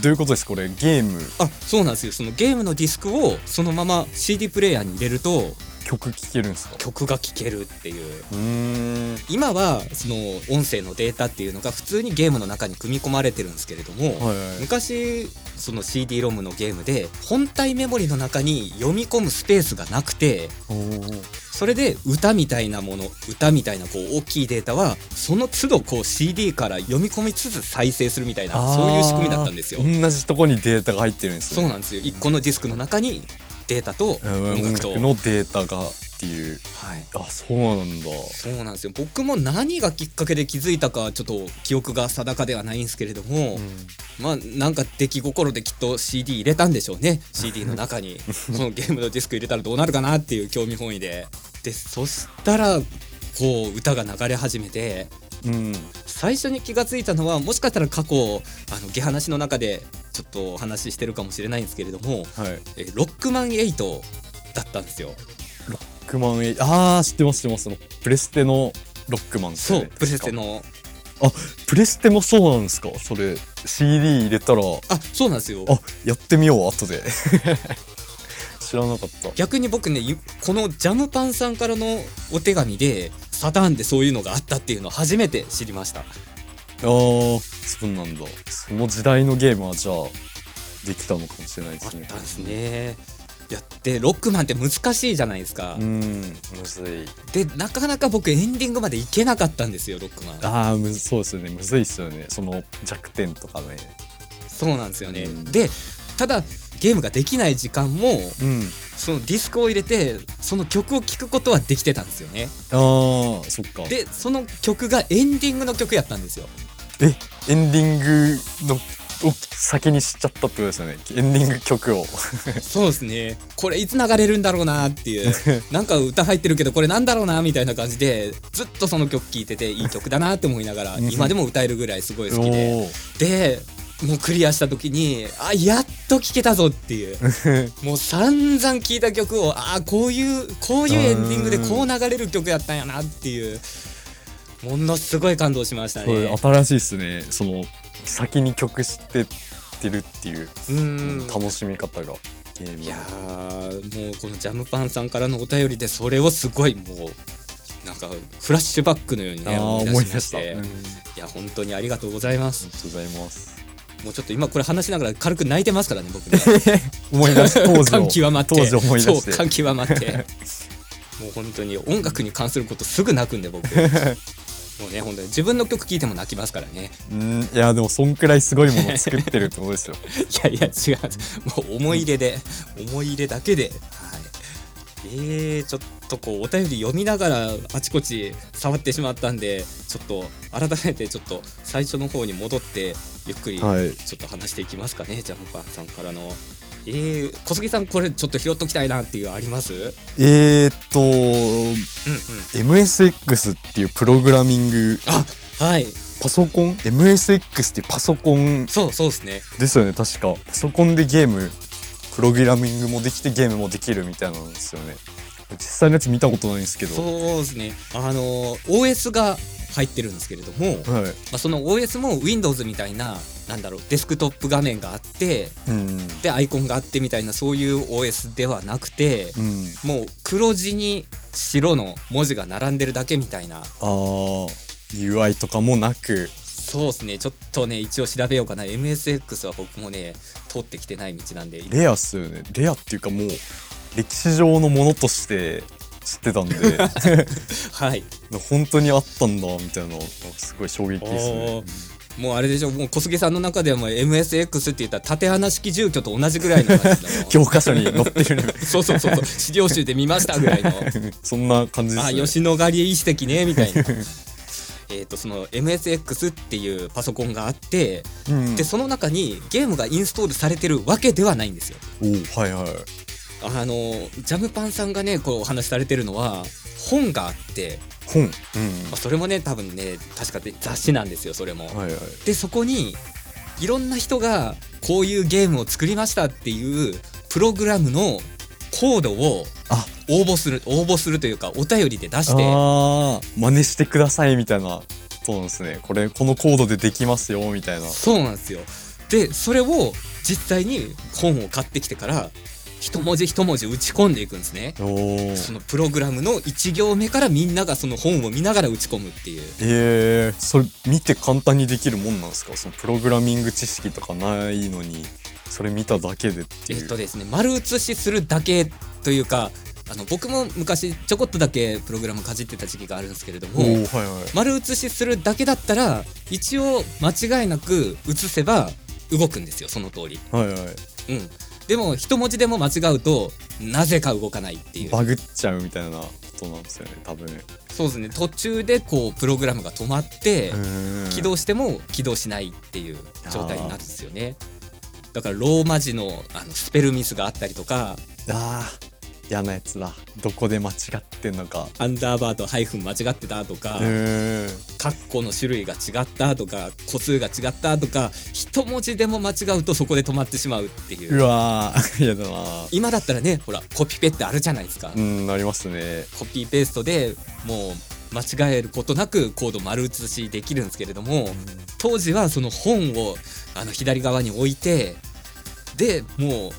[SPEAKER 2] どういうことです？これゲーム。
[SPEAKER 1] あそうなんですよ。そのゲームのディスクをそのまま CD プレイヤーに入れると
[SPEAKER 2] 曲聴けるんですか？
[SPEAKER 1] 曲が聴けるっていう。今はその音声のデータっていうのが普通にゲームの中に組み込まれてるんですけれども、
[SPEAKER 2] はいはい
[SPEAKER 1] 昔その CD ロムのゲームで本体メモリの中に読み込むスペースがなくてそれで歌みたいなもの歌みたいなこう大きいデータはその都度こう CD から読み込みつつ再生するみたいなそういう仕組みだったんですよ。
[SPEAKER 2] 同じとこにデータが入ってるんですね。
[SPEAKER 1] そうなんですよ。1個のディスクの中にデータと
[SPEAKER 2] うん音
[SPEAKER 1] 音楽と、
[SPEAKER 2] 楽のデータがっていう。
[SPEAKER 1] はい、
[SPEAKER 2] あそうなんだ。
[SPEAKER 1] そうなんですよ。僕も何がきっかけで気づいたかちょっと記憶が定かではないんですけれども、まあなんか出来心できっと CD 入れたんでしょうね。CD の中に。このゲームのディスク入れたらどうなるかなっていう興味本位で。でそしたらこう歌が流れ始めて
[SPEAKER 2] うん、うん、
[SPEAKER 1] 最初に気がついたのはもしかしたら過去あの下話の中でちょっとお話ししてるかもしれないんですけれども
[SPEAKER 2] はい。
[SPEAKER 1] えロックマン8だったんですよ。
[SPEAKER 2] ロックマンエイああ知ってます知ってます。そのプレステのロックマン
[SPEAKER 1] そうプレステの。
[SPEAKER 2] あプレステもそうなんですか？それ CD 入れたら。
[SPEAKER 1] あそうなんですよ。
[SPEAKER 2] あやってみよう後で。知らなかった。
[SPEAKER 1] 逆に僕ねいこのジャムパンさんからのお手紙でサターンでそういうのがあったっていうのを初めて知りました
[SPEAKER 2] あーそうなんだ。その時代のゲームはじゃあできたのかもしれないで
[SPEAKER 1] あっ
[SPEAKER 2] すね
[SPEAKER 1] たんですね。いやでロックマンって難しいじゃないですか。
[SPEAKER 2] う、んむずい。
[SPEAKER 1] でなかなか僕エンディングまでいけなかったんですよロックマン。
[SPEAKER 2] ああむずそうですよね。むずいっすよね。その弱点とかね。
[SPEAKER 1] そうなんですよね、
[SPEAKER 2] うん。
[SPEAKER 1] でただゲームができない時間も
[SPEAKER 2] うん。
[SPEAKER 1] そのディスクを入れてその曲を聴くことはできてたんですよね。
[SPEAKER 2] ああそっか。
[SPEAKER 1] でその曲がエンディングの曲やったんですよ
[SPEAKER 2] えエンディングのを先に知っちゃったってことですよね。エンディング曲を。
[SPEAKER 1] そうですね。これいつ流れるんだろうなっていう。なんか歌入ってるけどこれなんだろうなみたいな感じでずっとその曲聴いてていい曲だなって思いながら
[SPEAKER 2] うん。
[SPEAKER 1] 今でも歌えるぐらいすごい好きで。
[SPEAKER 2] お
[SPEAKER 1] でもうクリアした時にあやっと聴けたぞっていう。
[SPEAKER 2] ー
[SPEAKER 1] もう散々聴いた曲をああこういうこういうエンディングでこう流れる曲やったんやなっていうものすごい感動しましたね。
[SPEAKER 2] 新しいっすね。その先に曲知ってってるっていう
[SPEAKER 1] うん。
[SPEAKER 2] 楽しみ方が
[SPEAKER 1] いやーもうこのジャムパンさんからのお便りでそれをすごいもうなんかかフラッシュバックのようにね
[SPEAKER 2] 思い出した、うん、い
[SPEAKER 1] や本当にありがとうございます。
[SPEAKER 2] ありがとうございます。
[SPEAKER 1] もうちょっと今これ話しながら軽く泣いてますからね僕ね。
[SPEAKER 2] 思い出す 当時
[SPEAKER 1] 感極まって。当
[SPEAKER 2] 時思い出して。
[SPEAKER 1] 感極まって。もう本当に音楽に関することすぐ泣くんで僕 もうね本当に。自分の曲聴いても泣きますからね。
[SPEAKER 2] うん。いやでもそんくらいすごいものを作ってるってことですよ。
[SPEAKER 1] いやいや違う。もう思い入れで。思い入れだけで。はい。えー、ちょっとこうお便り読みながらあちこち触ってしまったんでちょっと改めてちょっと最初の方に戻ってゆっくりちょっと話していきますかね、はい、ジャンパーさんからのえー、小杉さんこれちょっと拾っときたいなっていうあります？
[SPEAKER 2] えー、っと、うんうん、MSX っていうプログラミング。
[SPEAKER 1] あはい。
[SPEAKER 2] パソコン？MSX ってパソコン
[SPEAKER 1] そうそうですね。
[SPEAKER 2] ですよね確か。パソコンでゲームプログラミングもできてゲームもできるみたいなんですよね。実際のやつ見たことないんですけど。
[SPEAKER 1] そうですね。あの OS が入ってるんですけれども、はい、まあ、その OS も Windows みたいななんだろうデスクトップ画面があって、うん、でアイコンがあってみたいなそういう OS ではなくて、うん、もう黒地に白の文字が並んでるだけみたいな。あ
[SPEAKER 2] UI とかもなく。
[SPEAKER 1] そうですね。ちょっとね一応調べようかな。MSX は僕もね通ってきてない道なんで。
[SPEAKER 2] レアっすよね。レアっていうかもう歴史上のものとして知ってたんで。
[SPEAKER 1] はい。
[SPEAKER 2] 本当にあったんだみたいなすごい衝撃ですね。
[SPEAKER 1] もうあれでしょもう小杉さんの中ではもう MSX って言ったら縦穴式住居と同じぐらいの
[SPEAKER 2] 教科書に載ってる
[SPEAKER 1] そうそうそうそう。資料集で見ましたぐらいの。
[SPEAKER 2] そんな感じです、
[SPEAKER 1] ね、あ吉野ヶ里遺跡ねみたいな。えとその MSX っていうパソコンがあって、うん、でその中にゲームがインストールされてるわけではないんですよ。
[SPEAKER 2] おはいはい
[SPEAKER 1] あのジャムパンさんがねこうお話しされてるのは本があって
[SPEAKER 2] 本、うん。ま
[SPEAKER 1] あ、それもね多分ね確か雑誌なんですよそれも。
[SPEAKER 2] はいはい、
[SPEAKER 1] でそこにいろんな人がこういうゲームを作りましたっていうプログラムのコードを応募する応募するというかお便りで出して。
[SPEAKER 2] あ真似してくださいみたいな。そうなんですね。これこのコードでできますよみたいな。
[SPEAKER 1] そうなんですよ。でそれを実際に本を買ってきてから一文字一文字打ち込んでいくんですね。そのプログラムの1行目からみんながその本を見ながら打ち込むっていう。
[SPEAKER 2] えー、それ見て簡単にできるもんなんですか？そのプログラミング知識とかないのにそれ見ただけでっていう。
[SPEAKER 1] えっとですね丸写しするだけというかあの僕も昔ちょこっとだけプログラムかじってた時期があるんですけれども、はいはい、丸写しするだけだったら一応間違いなく写せば動くんですよその通り。
[SPEAKER 2] はいはい、うん
[SPEAKER 1] でも一文字でも間違うとなぜか動かないっていう。
[SPEAKER 2] バグっちゃうみたいなことなんですよね多分。
[SPEAKER 1] そうですね。途中でこうプログラムが止まって起動しても起動しないっていう状態になるんですよね。だからローマ字のあのスペルミスがあったりとか。
[SPEAKER 2] あ嫌なやつだどこで間違ってんのか。
[SPEAKER 1] アンダーバーとハイフン間違ってたとかカッコの種類が違ったとか個数が違ったとか一文字でも間違うとそこで止まってしまうっていう。
[SPEAKER 2] うわ嫌だな
[SPEAKER 1] 今だったらねほらコピペってあるじゃないですか。
[SPEAKER 2] うんありますね。
[SPEAKER 1] コピーペーストでもう間違えることなくコード丸写しできるんですけれども、当時はその本をあの左側に置いてでもう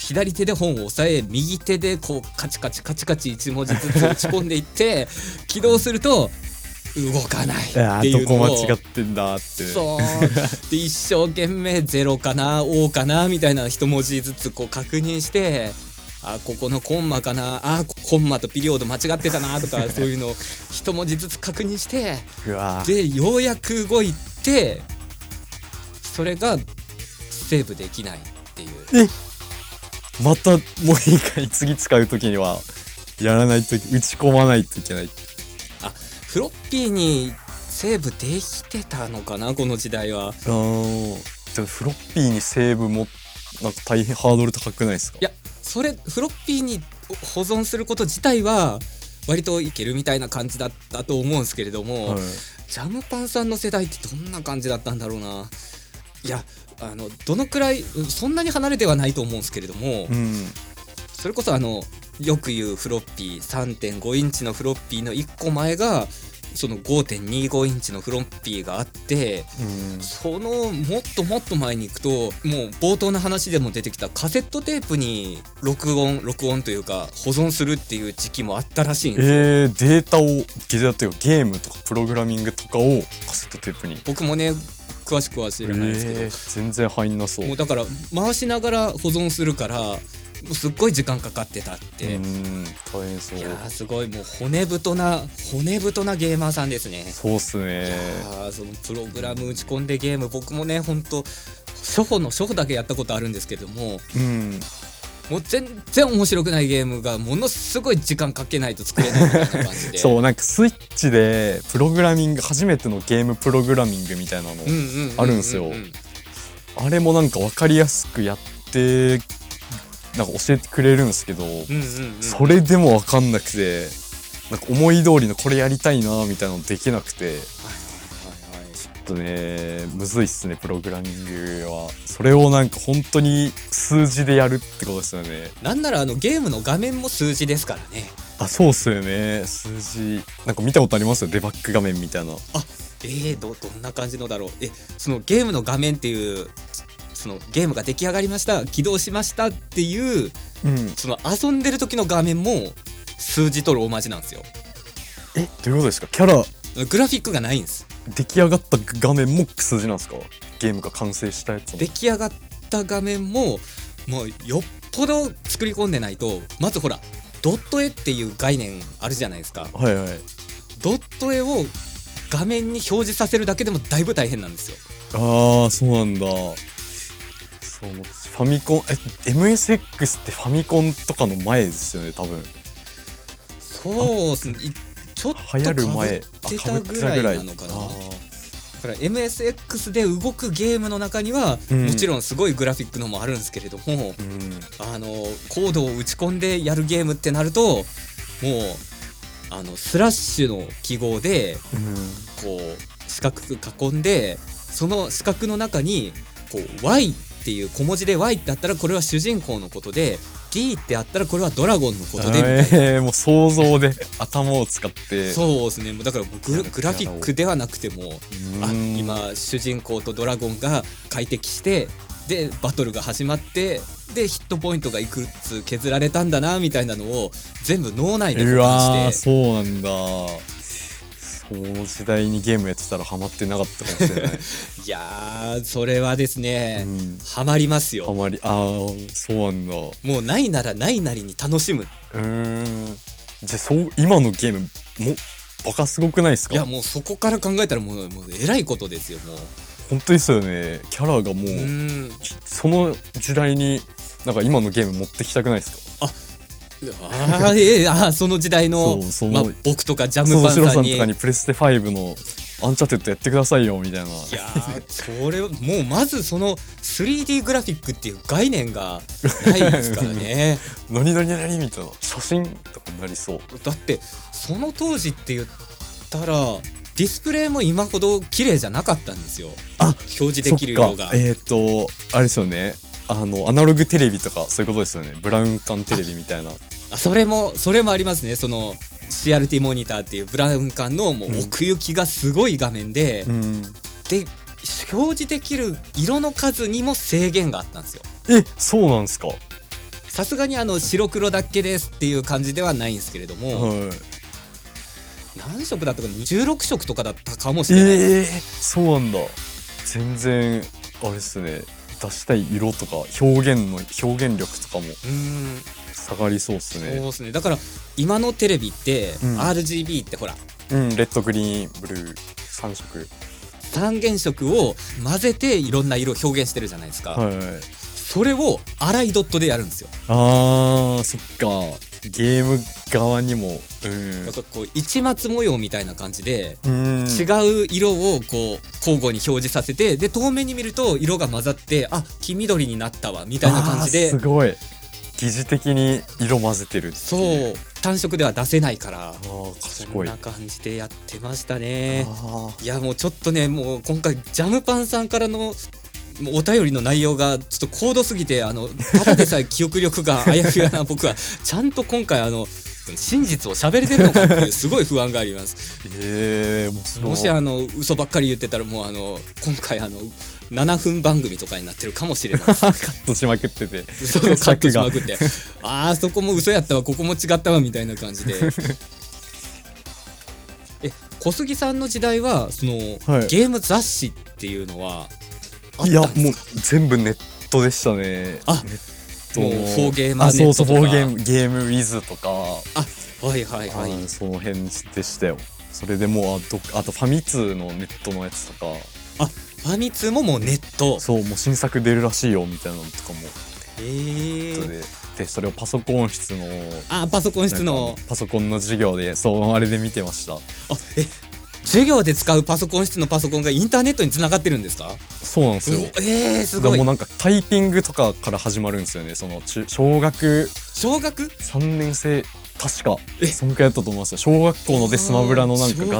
[SPEAKER 1] 左手で本を押さえ右手でこうカチカチカチカチ1文字ずつ打ち込んでいって起動すると動かないっていうのを。
[SPEAKER 2] どこ間違ってんだって
[SPEAKER 1] そう。で一生懸命「ゼロかな「O」かなみたいな一文字ずつこう確認してあここのコンマかなあコンマとピリオド間違ってたなとか そういうのを一文字ずつ確認してでようやく動いてそれがセーブできないっていう。
[SPEAKER 2] またもう一回次使う時にはやらないと打ち込まないといけない。
[SPEAKER 1] あフロッピーにセーブできてたのかなこの時代は。あ
[SPEAKER 2] でもフロッピーにセーブもなんか大変ハードル高くないですか？
[SPEAKER 1] いやそれフロッピーに保存すること自体は割といけるみたいな感じだったと思うんですけれども、はい、ジャムパンさんの世代ってどんな感じだったんだろうな。いやあのどのくらいそんなに離れてはないと思うんですけれども、うん、それこそあのよく言うフロッピー3.5インチのフロッピーの1個前がその5.25インチのフロッピーがあって、
[SPEAKER 2] うん。
[SPEAKER 1] そのもっともっと前に行くともう冒頭の話でも出てきたカセットテープに録音録音というか保存するっていう時期もあったらしいんですよ。
[SPEAKER 2] えー、データをゲームとかプログラミングとかをカセットテープに。
[SPEAKER 1] 僕もね詳しくは知らないですけど、
[SPEAKER 2] えー、全然入んなそう。
[SPEAKER 1] もうだから回しながら保存するからもうすっごい時間かかってたって。
[SPEAKER 2] うん大変そう。
[SPEAKER 1] いやーすごいもう骨太な骨太なゲーマーさんですね。
[SPEAKER 2] そうっすね。
[SPEAKER 1] あーそのプログラム打ち込んでゲーム僕もねほんと初歩の初歩だけやったことあるんですけども
[SPEAKER 2] うん
[SPEAKER 1] もう全然面白くないゲームがものすごい時間かけないと作れないみたいな感じで。
[SPEAKER 2] そうなんかスイッチでプログラミング初めてのゲームプログラミングみたいなの、あるんすよ。あれもなんか分かりやすくやってなんか教えてくれるんですけど、それでも分かんなくてなんか思い通りのこれやりたいなみたいなのできなくてとねむずいっすねプログラミングは。それをなんか本当に数字でやるってことですよね。
[SPEAKER 1] なんならあのゲームの画面も数字ですからね。
[SPEAKER 2] あそうっすよね。数字。なんか見たことあります？よデバッグ画面みたいな。
[SPEAKER 1] あえー、どどんな感じのだろう。えそのゲームの画面っていうそのゲームが出来上がりました起動しましたっていう
[SPEAKER 2] うん。
[SPEAKER 1] その遊んでる時の画面も数字とローマ字なんですよ
[SPEAKER 2] えどういうことですかキャラ
[SPEAKER 1] グラフィックがないんです
[SPEAKER 2] 出来上がった画面も数字なんですか？ゲームが完成したやつも
[SPEAKER 1] 出来上がった画面ももうよっぽど作り込んでないとまずほらドット絵っていう概念あるじゃないですか。
[SPEAKER 2] はいはい。
[SPEAKER 1] ドット絵を画面に表示させるだけでもだいぶ大変なんですよ。
[SPEAKER 2] ああそうなんだ。そうファミコンえ MSX ってファミコンとかの前ですよね多分。
[SPEAKER 1] そうっすね。いちょっと
[SPEAKER 2] 流行る
[SPEAKER 1] てたぐらいなのかな。
[SPEAKER 2] あ
[SPEAKER 1] だから MSX で動くゲームの中には、
[SPEAKER 2] うん。
[SPEAKER 1] もちろんすごいグラフィックのもあるんですけれども
[SPEAKER 2] ーうん。
[SPEAKER 1] あのコードを打ち込んでやるゲームってなるともうあのスラッシュの記号でこう四角く囲んでその四角の中にこう Y っていう小文字で Y ってあったらこれは主人公のことで D ってあったらこれはドラゴンのことでみたいな。
[SPEAKER 2] えー、もう想像で頭を使って。
[SPEAKER 1] そうですね。もうだからググラフィックではなくてもあ
[SPEAKER 2] うん。
[SPEAKER 1] 今主人公とドラゴンが快適してでバトルが始まってでヒットポイントがいくつ削られたんだなみたいなのを全部脳内で
[SPEAKER 2] う
[SPEAKER 1] 保管して。
[SPEAKER 2] そうなんだその時代にゲームやってたらハマってなかったかもしれない、
[SPEAKER 1] いやーそれはですね、
[SPEAKER 2] うん、
[SPEAKER 1] ハマりますよ。
[SPEAKER 2] ハマりああそうなんだ。
[SPEAKER 1] もうないならないなりに楽しむ。
[SPEAKER 2] うーん。じゃあそう今のゲームもバカすごくないですか？
[SPEAKER 1] いやもうそこから考えたらもうもうえらいことですよもう。
[SPEAKER 2] 本当ですよね。キャラがもう、その時代になんか今のゲーム持ってきたくないですか？
[SPEAKER 1] あーえーあーその時代の
[SPEAKER 2] そうその
[SPEAKER 1] まあ、僕とかジャムパンさんに。
[SPEAKER 2] とかにプレステ5のアンチャーテッドやってくださいよみたいな。い
[SPEAKER 1] やーそれはもうまずその 3D グラフィックっていう概念がないですからね。
[SPEAKER 2] 何々何みたいな写真とかになりそう。
[SPEAKER 1] だってその当時って言ったらディスプレイも今ほど綺麗じゃなかったんですよ。
[SPEAKER 2] あ
[SPEAKER 1] 表示できる色が。
[SPEAKER 2] えっ、とあれですよねあのアナログテレビとかそういうことですよね。ブラウン管テレビみたいな。
[SPEAKER 1] あそれもそれもありますね。その CRT モニターっていうブラウン管のもう奥行きがすごい画面で、
[SPEAKER 2] うん。
[SPEAKER 1] で表示できる色の数にも制限があったんですよ。
[SPEAKER 2] えそうなんですか？は
[SPEAKER 1] さすがにあの白黒だけですっていう感じではないんですけれども、
[SPEAKER 2] い。
[SPEAKER 1] 何色だったかな？16色とかだったかもしれない、
[SPEAKER 2] えー、そうなんだ。全然あれですね出したい色とか表現の表現力とかも下がりそうっす
[SPEAKER 1] そう
[SPEAKER 2] ね
[SPEAKER 1] ですね。だから今のテレビって、
[SPEAKER 2] うん。
[SPEAKER 1] RGB ってほら。
[SPEAKER 2] うんレッドグリーンブルー3色。
[SPEAKER 1] 三原色を混ぜていろんな色を表現してるじゃないですか、
[SPEAKER 2] はい
[SPEAKER 1] それを粗いドットでやるんですよ。
[SPEAKER 2] あーそっかゲーム側にも。うん。
[SPEAKER 1] だからこう一抹模様みたいな感じで、
[SPEAKER 2] うん。
[SPEAKER 1] 違う色をこう交互に表示させてで遠目に見ると色が混ざってあ黄緑になったわみたいな感じで。
[SPEAKER 2] あーすごい。疑似的に色混ぜてるって
[SPEAKER 1] そ
[SPEAKER 2] いう。
[SPEAKER 1] う。単色では出せないから。
[SPEAKER 2] あー
[SPEAKER 1] そ
[SPEAKER 2] 賢い。
[SPEAKER 1] んな感じでやってましたね。
[SPEAKER 2] あ
[SPEAKER 1] いやもうちょっとねもう今回ジャムパンさんからのお便りの内容がちょっと高度すぎてあのただでさえ記憶力があやふやな僕はちゃんと今回あの真実を喋れてるのかっていうすごい不安があります。
[SPEAKER 2] えー、
[SPEAKER 1] もしあの嘘ばっかり言ってたらもうあの今回あの7分番組とかになってるかもしれない。
[SPEAKER 2] カットしまくってて。
[SPEAKER 1] 嘘をカットしまくって。ああそこも嘘やったわ。ここも違ったわみたいな感じで。え小杉さんの時代はその、
[SPEAKER 2] はい。
[SPEAKER 1] ゲーム雑誌っていうのは
[SPEAKER 2] いやもう全部ネットでしたね。
[SPEAKER 1] あ
[SPEAKER 2] ネッ
[SPEAKER 1] もうフォーゲーマー
[SPEAKER 2] あそうそうフォーゲームゲームウィズとか。
[SPEAKER 1] あはいはいはい。
[SPEAKER 2] その辺でしたよ。それでもうあとあとファミ通のネットのやつとか。
[SPEAKER 1] あファミ通ももうネット。
[SPEAKER 2] そうもう新作出るらしいよみたいなのとかも。
[SPEAKER 1] へえ
[SPEAKER 2] で。でそれをパソコン室の。
[SPEAKER 1] あパソコン室の。
[SPEAKER 2] パソコンの授業でそうあれで見てました。
[SPEAKER 1] あえ授業で使うパソコン室のパソコンがインターネットにつながってるんですか？
[SPEAKER 2] そうなんですよ。
[SPEAKER 1] えー、すごい。
[SPEAKER 2] でもなんかタイピングとかから始まるんですよねその中小学
[SPEAKER 1] 小学
[SPEAKER 2] ？3年生確か
[SPEAKER 1] え？
[SPEAKER 2] そんくらいやったと思いますよ。小学校のデスマブラのなんかが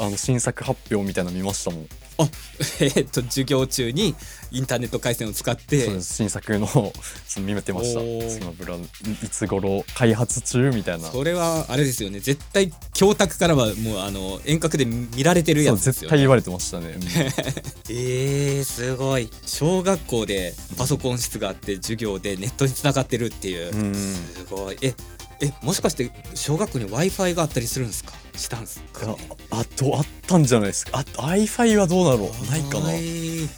[SPEAKER 2] あの新作発表みたいなの見ましたもん
[SPEAKER 1] あ えーっと授業中にインターネット回線を使って
[SPEAKER 2] 新作の その見てました。ブラいいつ頃開発中みたいな。
[SPEAKER 1] それはあれですよね。絶対教託からはもうあの遠隔で見られてるやつですよね。
[SPEAKER 2] 絶対言われてましたね。うん。
[SPEAKER 1] えー、すごい。小学校でパソコン室があって授業でネットにつながってるっていう、
[SPEAKER 2] うん。
[SPEAKER 1] すごい。ええもしかして小学校に w i f i があったりするんですか？したんです。か、
[SPEAKER 2] あとあったんじゃないですか。あ w i f i はどうだろう。ないかな。
[SPEAKER 1] はい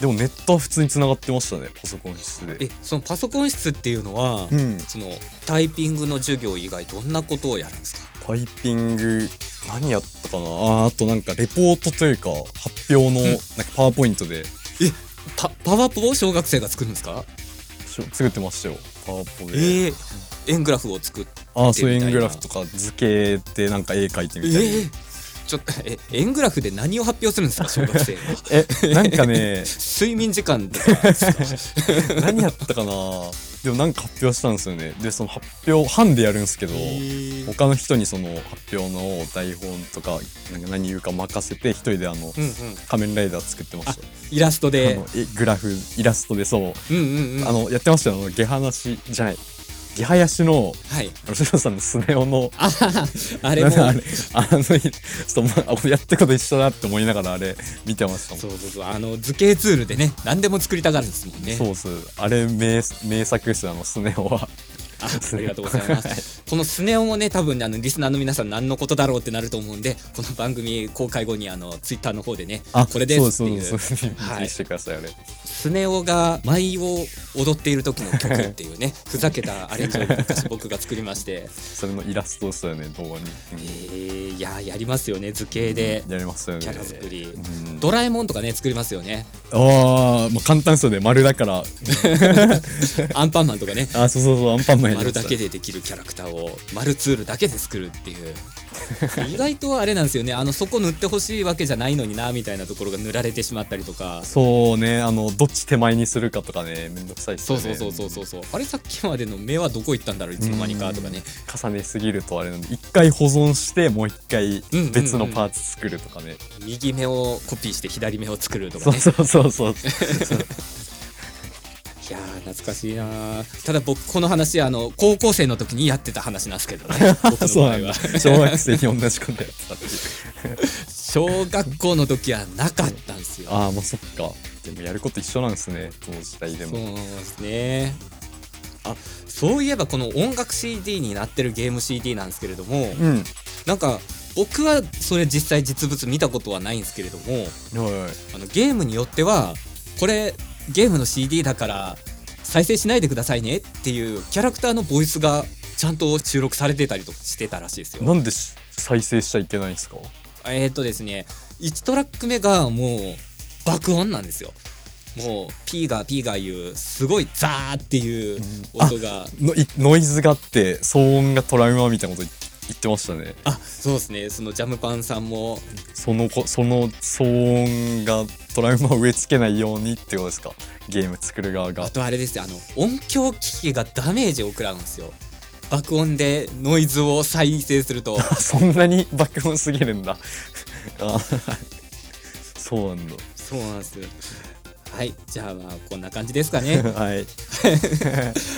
[SPEAKER 2] でもネットは普通に繋がってましたね。パソコン室で。
[SPEAKER 1] えそのパソコン室っていうのは、
[SPEAKER 2] うん。
[SPEAKER 1] そのタイピングの授業以外どんなことをやるんですか？
[SPEAKER 2] タイピング何やったかな。ああとなんかレポートというか発表のなんかパワーポイントで。
[SPEAKER 1] パパワポを小学生が作るんですか？
[SPEAKER 2] 作ってましたよ。パワポで、
[SPEAKER 1] えー、円グラフを作って
[SPEAKER 2] ああそう円グラフとか図形でなんか絵描いて
[SPEAKER 1] え
[SPEAKER 2] みたいな、
[SPEAKER 1] ー、ちょっとえ円グラフで何を発表するんですか 小学生が
[SPEAKER 2] えなんかね
[SPEAKER 1] 睡眠時間とか
[SPEAKER 2] 何やったかな？でもなんか発表したんですよね。でその発表班でやるんですけど、
[SPEAKER 1] えー。
[SPEAKER 2] 他の人にその発表の台本とかなんか何言うか任せて一人であの
[SPEAKER 1] うんうん、
[SPEAKER 2] 仮面ライダー作ってました。
[SPEAKER 1] イラスト
[SPEAKER 2] あ
[SPEAKER 1] で
[SPEAKER 2] グラフイラストでそう、
[SPEAKER 1] うんうんうん。
[SPEAKER 2] あのやってましたよ。あの下話じゃない下林の
[SPEAKER 1] はい。
[SPEAKER 2] あのシロさんのスネ夫の
[SPEAKER 1] あれも
[SPEAKER 2] あれあのちょっとまあやってること一緒だって思いながらあれ見てましたもん。
[SPEAKER 1] そうそうそうあの図形ツールでね何でも作りたがるんですもんね。
[SPEAKER 2] そうっすあれ名名作ですあのスネ夫は
[SPEAKER 1] あありがとうございます。このスネ夫もね、多分あのリスナーの皆さん何のことだろうってなると思うんで、この番組公開後にあのツイッターの方でね、これですっていう。
[SPEAKER 2] そうてくださいあれ
[SPEAKER 1] スネ夫が舞を踊っている時の曲っていうね、ふざけたアレンジを昔僕が作りまして、
[SPEAKER 2] それのイラストですよね動画に、
[SPEAKER 1] えー、いややりますよね図形で
[SPEAKER 2] やりますよね
[SPEAKER 1] キャラ作り。
[SPEAKER 2] うん
[SPEAKER 1] ドラえもんとかね作りますよね。
[SPEAKER 2] ああもう簡単ですよね丸だから
[SPEAKER 1] アンパンマンとかね。
[SPEAKER 2] あそうそうそうアンパンマン
[SPEAKER 1] 丸だけでできるキャラクターを丸ツールだけで作るっていう。意外とあれなんですよね。あのそこ塗ってほしいわけじゃないのになみたいなところが塗られてしまったりとか。
[SPEAKER 2] そうね。あのどっち手前にするかとかねめんどくさいっすよね。
[SPEAKER 1] そうそうそうそうそう。そうあれさっきまでの目はどこ行ったんだろういつの間にかとかね。
[SPEAKER 2] 重ねすぎるとあれなんで一回保存してもう一回
[SPEAKER 1] うんうんうん。
[SPEAKER 2] 別のパーツ作るとかね、
[SPEAKER 1] 右目をコピーして左目を作るとかね。
[SPEAKER 2] そうそうそうそう
[SPEAKER 1] いやー懐かしいなー。ただ僕この話あの高校生の時にやってた話なんですけどね。
[SPEAKER 2] そうなんだ。小学生に同じことやってた。って
[SPEAKER 1] 小学校の時はなかったんですよ。
[SPEAKER 2] ああまあそっか。でもやること一緒なんですね当時代で
[SPEAKER 1] そう
[SPEAKER 2] も
[SPEAKER 1] ですね。あそういえばこの音楽 CD になってるゲーム CD なんですけれども
[SPEAKER 2] うん。
[SPEAKER 1] なんか僕はそれ実際実物見たことはないんですけれども
[SPEAKER 2] はいはい。
[SPEAKER 1] あのゲームによってはこれゲームの CD だから再生しないでくださいねっていうキャラクターのボイスがちゃんと収録されてたりとかしてたらしいですよ。
[SPEAKER 2] なんでし再生しちゃいけないんですか？
[SPEAKER 1] えーっとですね1トラック目がもう爆音なんですよ。もう P が P が言うすごいザーっていう音が
[SPEAKER 2] ノイズがあって騒音がトラウマみたいなこと言ってましたね。
[SPEAKER 1] あそうですね。そのジャムパンさんも。
[SPEAKER 2] そのこその騒音がトラウマを植え付けないようにってことですか？ゲーム作る側が。
[SPEAKER 1] あとあれですよ。あの音響機器がダメージを食らうんですよ。爆音でノイズを再生すると。
[SPEAKER 2] そんなに 爆音すぎるんだ。あそうなんだ。
[SPEAKER 1] そうなんです。よはい。じゃあまあこんな感じですかね。
[SPEAKER 2] はい。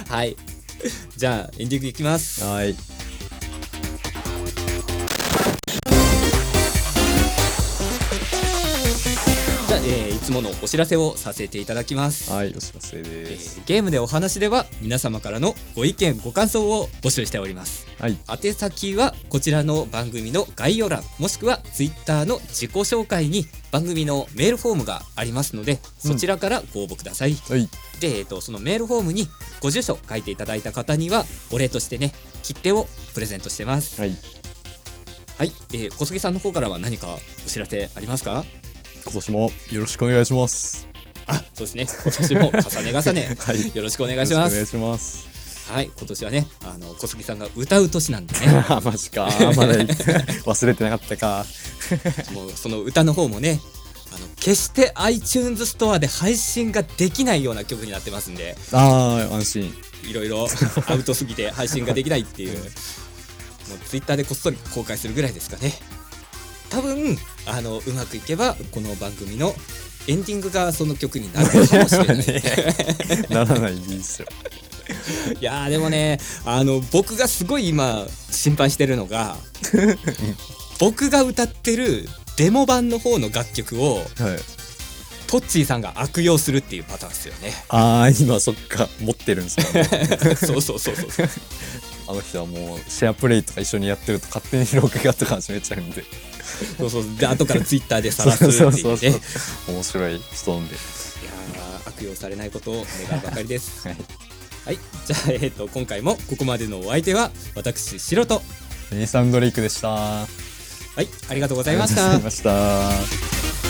[SPEAKER 1] はい。じゃあエンディングいきます。
[SPEAKER 2] はい
[SPEAKER 1] えー、いつものお知らせをさせていただきます。
[SPEAKER 2] はいお知らせです、
[SPEAKER 1] えー、ゲームでお話では皆様からのご意見ご感想を募集しております。
[SPEAKER 2] はい。
[SPEAKER 1] 宛先はこちらの番組の概要欄もしくはツイッターの自己紹介に番組のメールフォームがありますのでそちらからご応募ください、うん、
[SPEAKER 2] はい。
[SPEAKER 1] で、えーと、そのメールフォームにご住所書いていただいた方にはお礼としてね切手をプレゼントしてます。
[SPEAKER 2] はい。
[SPEAKER 1] はい、えー、小杉さんの方からは何かお知らせありますか？
[SPEAKER 2] 今年もよろしくお願いします。
[SPEAKER 1] あそうですね。今年も重ね重ね、はい、よろしくお願いします。
[SPEAKER 2] お願いします。
[SPEAKER 1] はい。今年はねあの小杉さんが歌う年なんでね。
[SPEAKER 2] マジか。まだ忘れてなかったか。
[SPEAKER 1] もうその歌の方もねあの決して iTunes ストアで配信ができないような曲になってますんで。
[SPEAKER 2] ああ安心。
[SPEAKER 1] いろいろアウトすぎて配信ができないっていう。もう Twitter でこっそり公開するぐらいですかね多分あのうまくいけばこの番組のエンディングがその曲になるかもしれない、ね、
[SPEAKER 2] ならないでいいですよ
[SPEAKER 1] いやでもねあの僕がすごい今心配してるのが僕が歌ってるデモ版の方の楽曲を、はい、トッチーさんが悪用するっていうパターンですよね
[SPEAKER 2] ああ今そっか。持ってるんですか、
[SPEAKER 1] ね、そうそうそうそう
[SPEAKER 2] あの人はもうシェアプレイとか一緒にやってると勝手に録画とか始めちゃうんで
[SPEAKER 1] そうそう。で後からツイッターで晒すっていうね。そうそう
[SPEAKER 2] そう面白い人なんで。いや
[SPEAKER 1] 悪用されないことを願うばかりです。はい、はい、じゃあ、えーと、今回もここまでのお相手は私シロと。
[SPEAKER 2] レイサンドレイクでした。
[SPEAKER 1] はい。ありがとうございました。ありがとうございました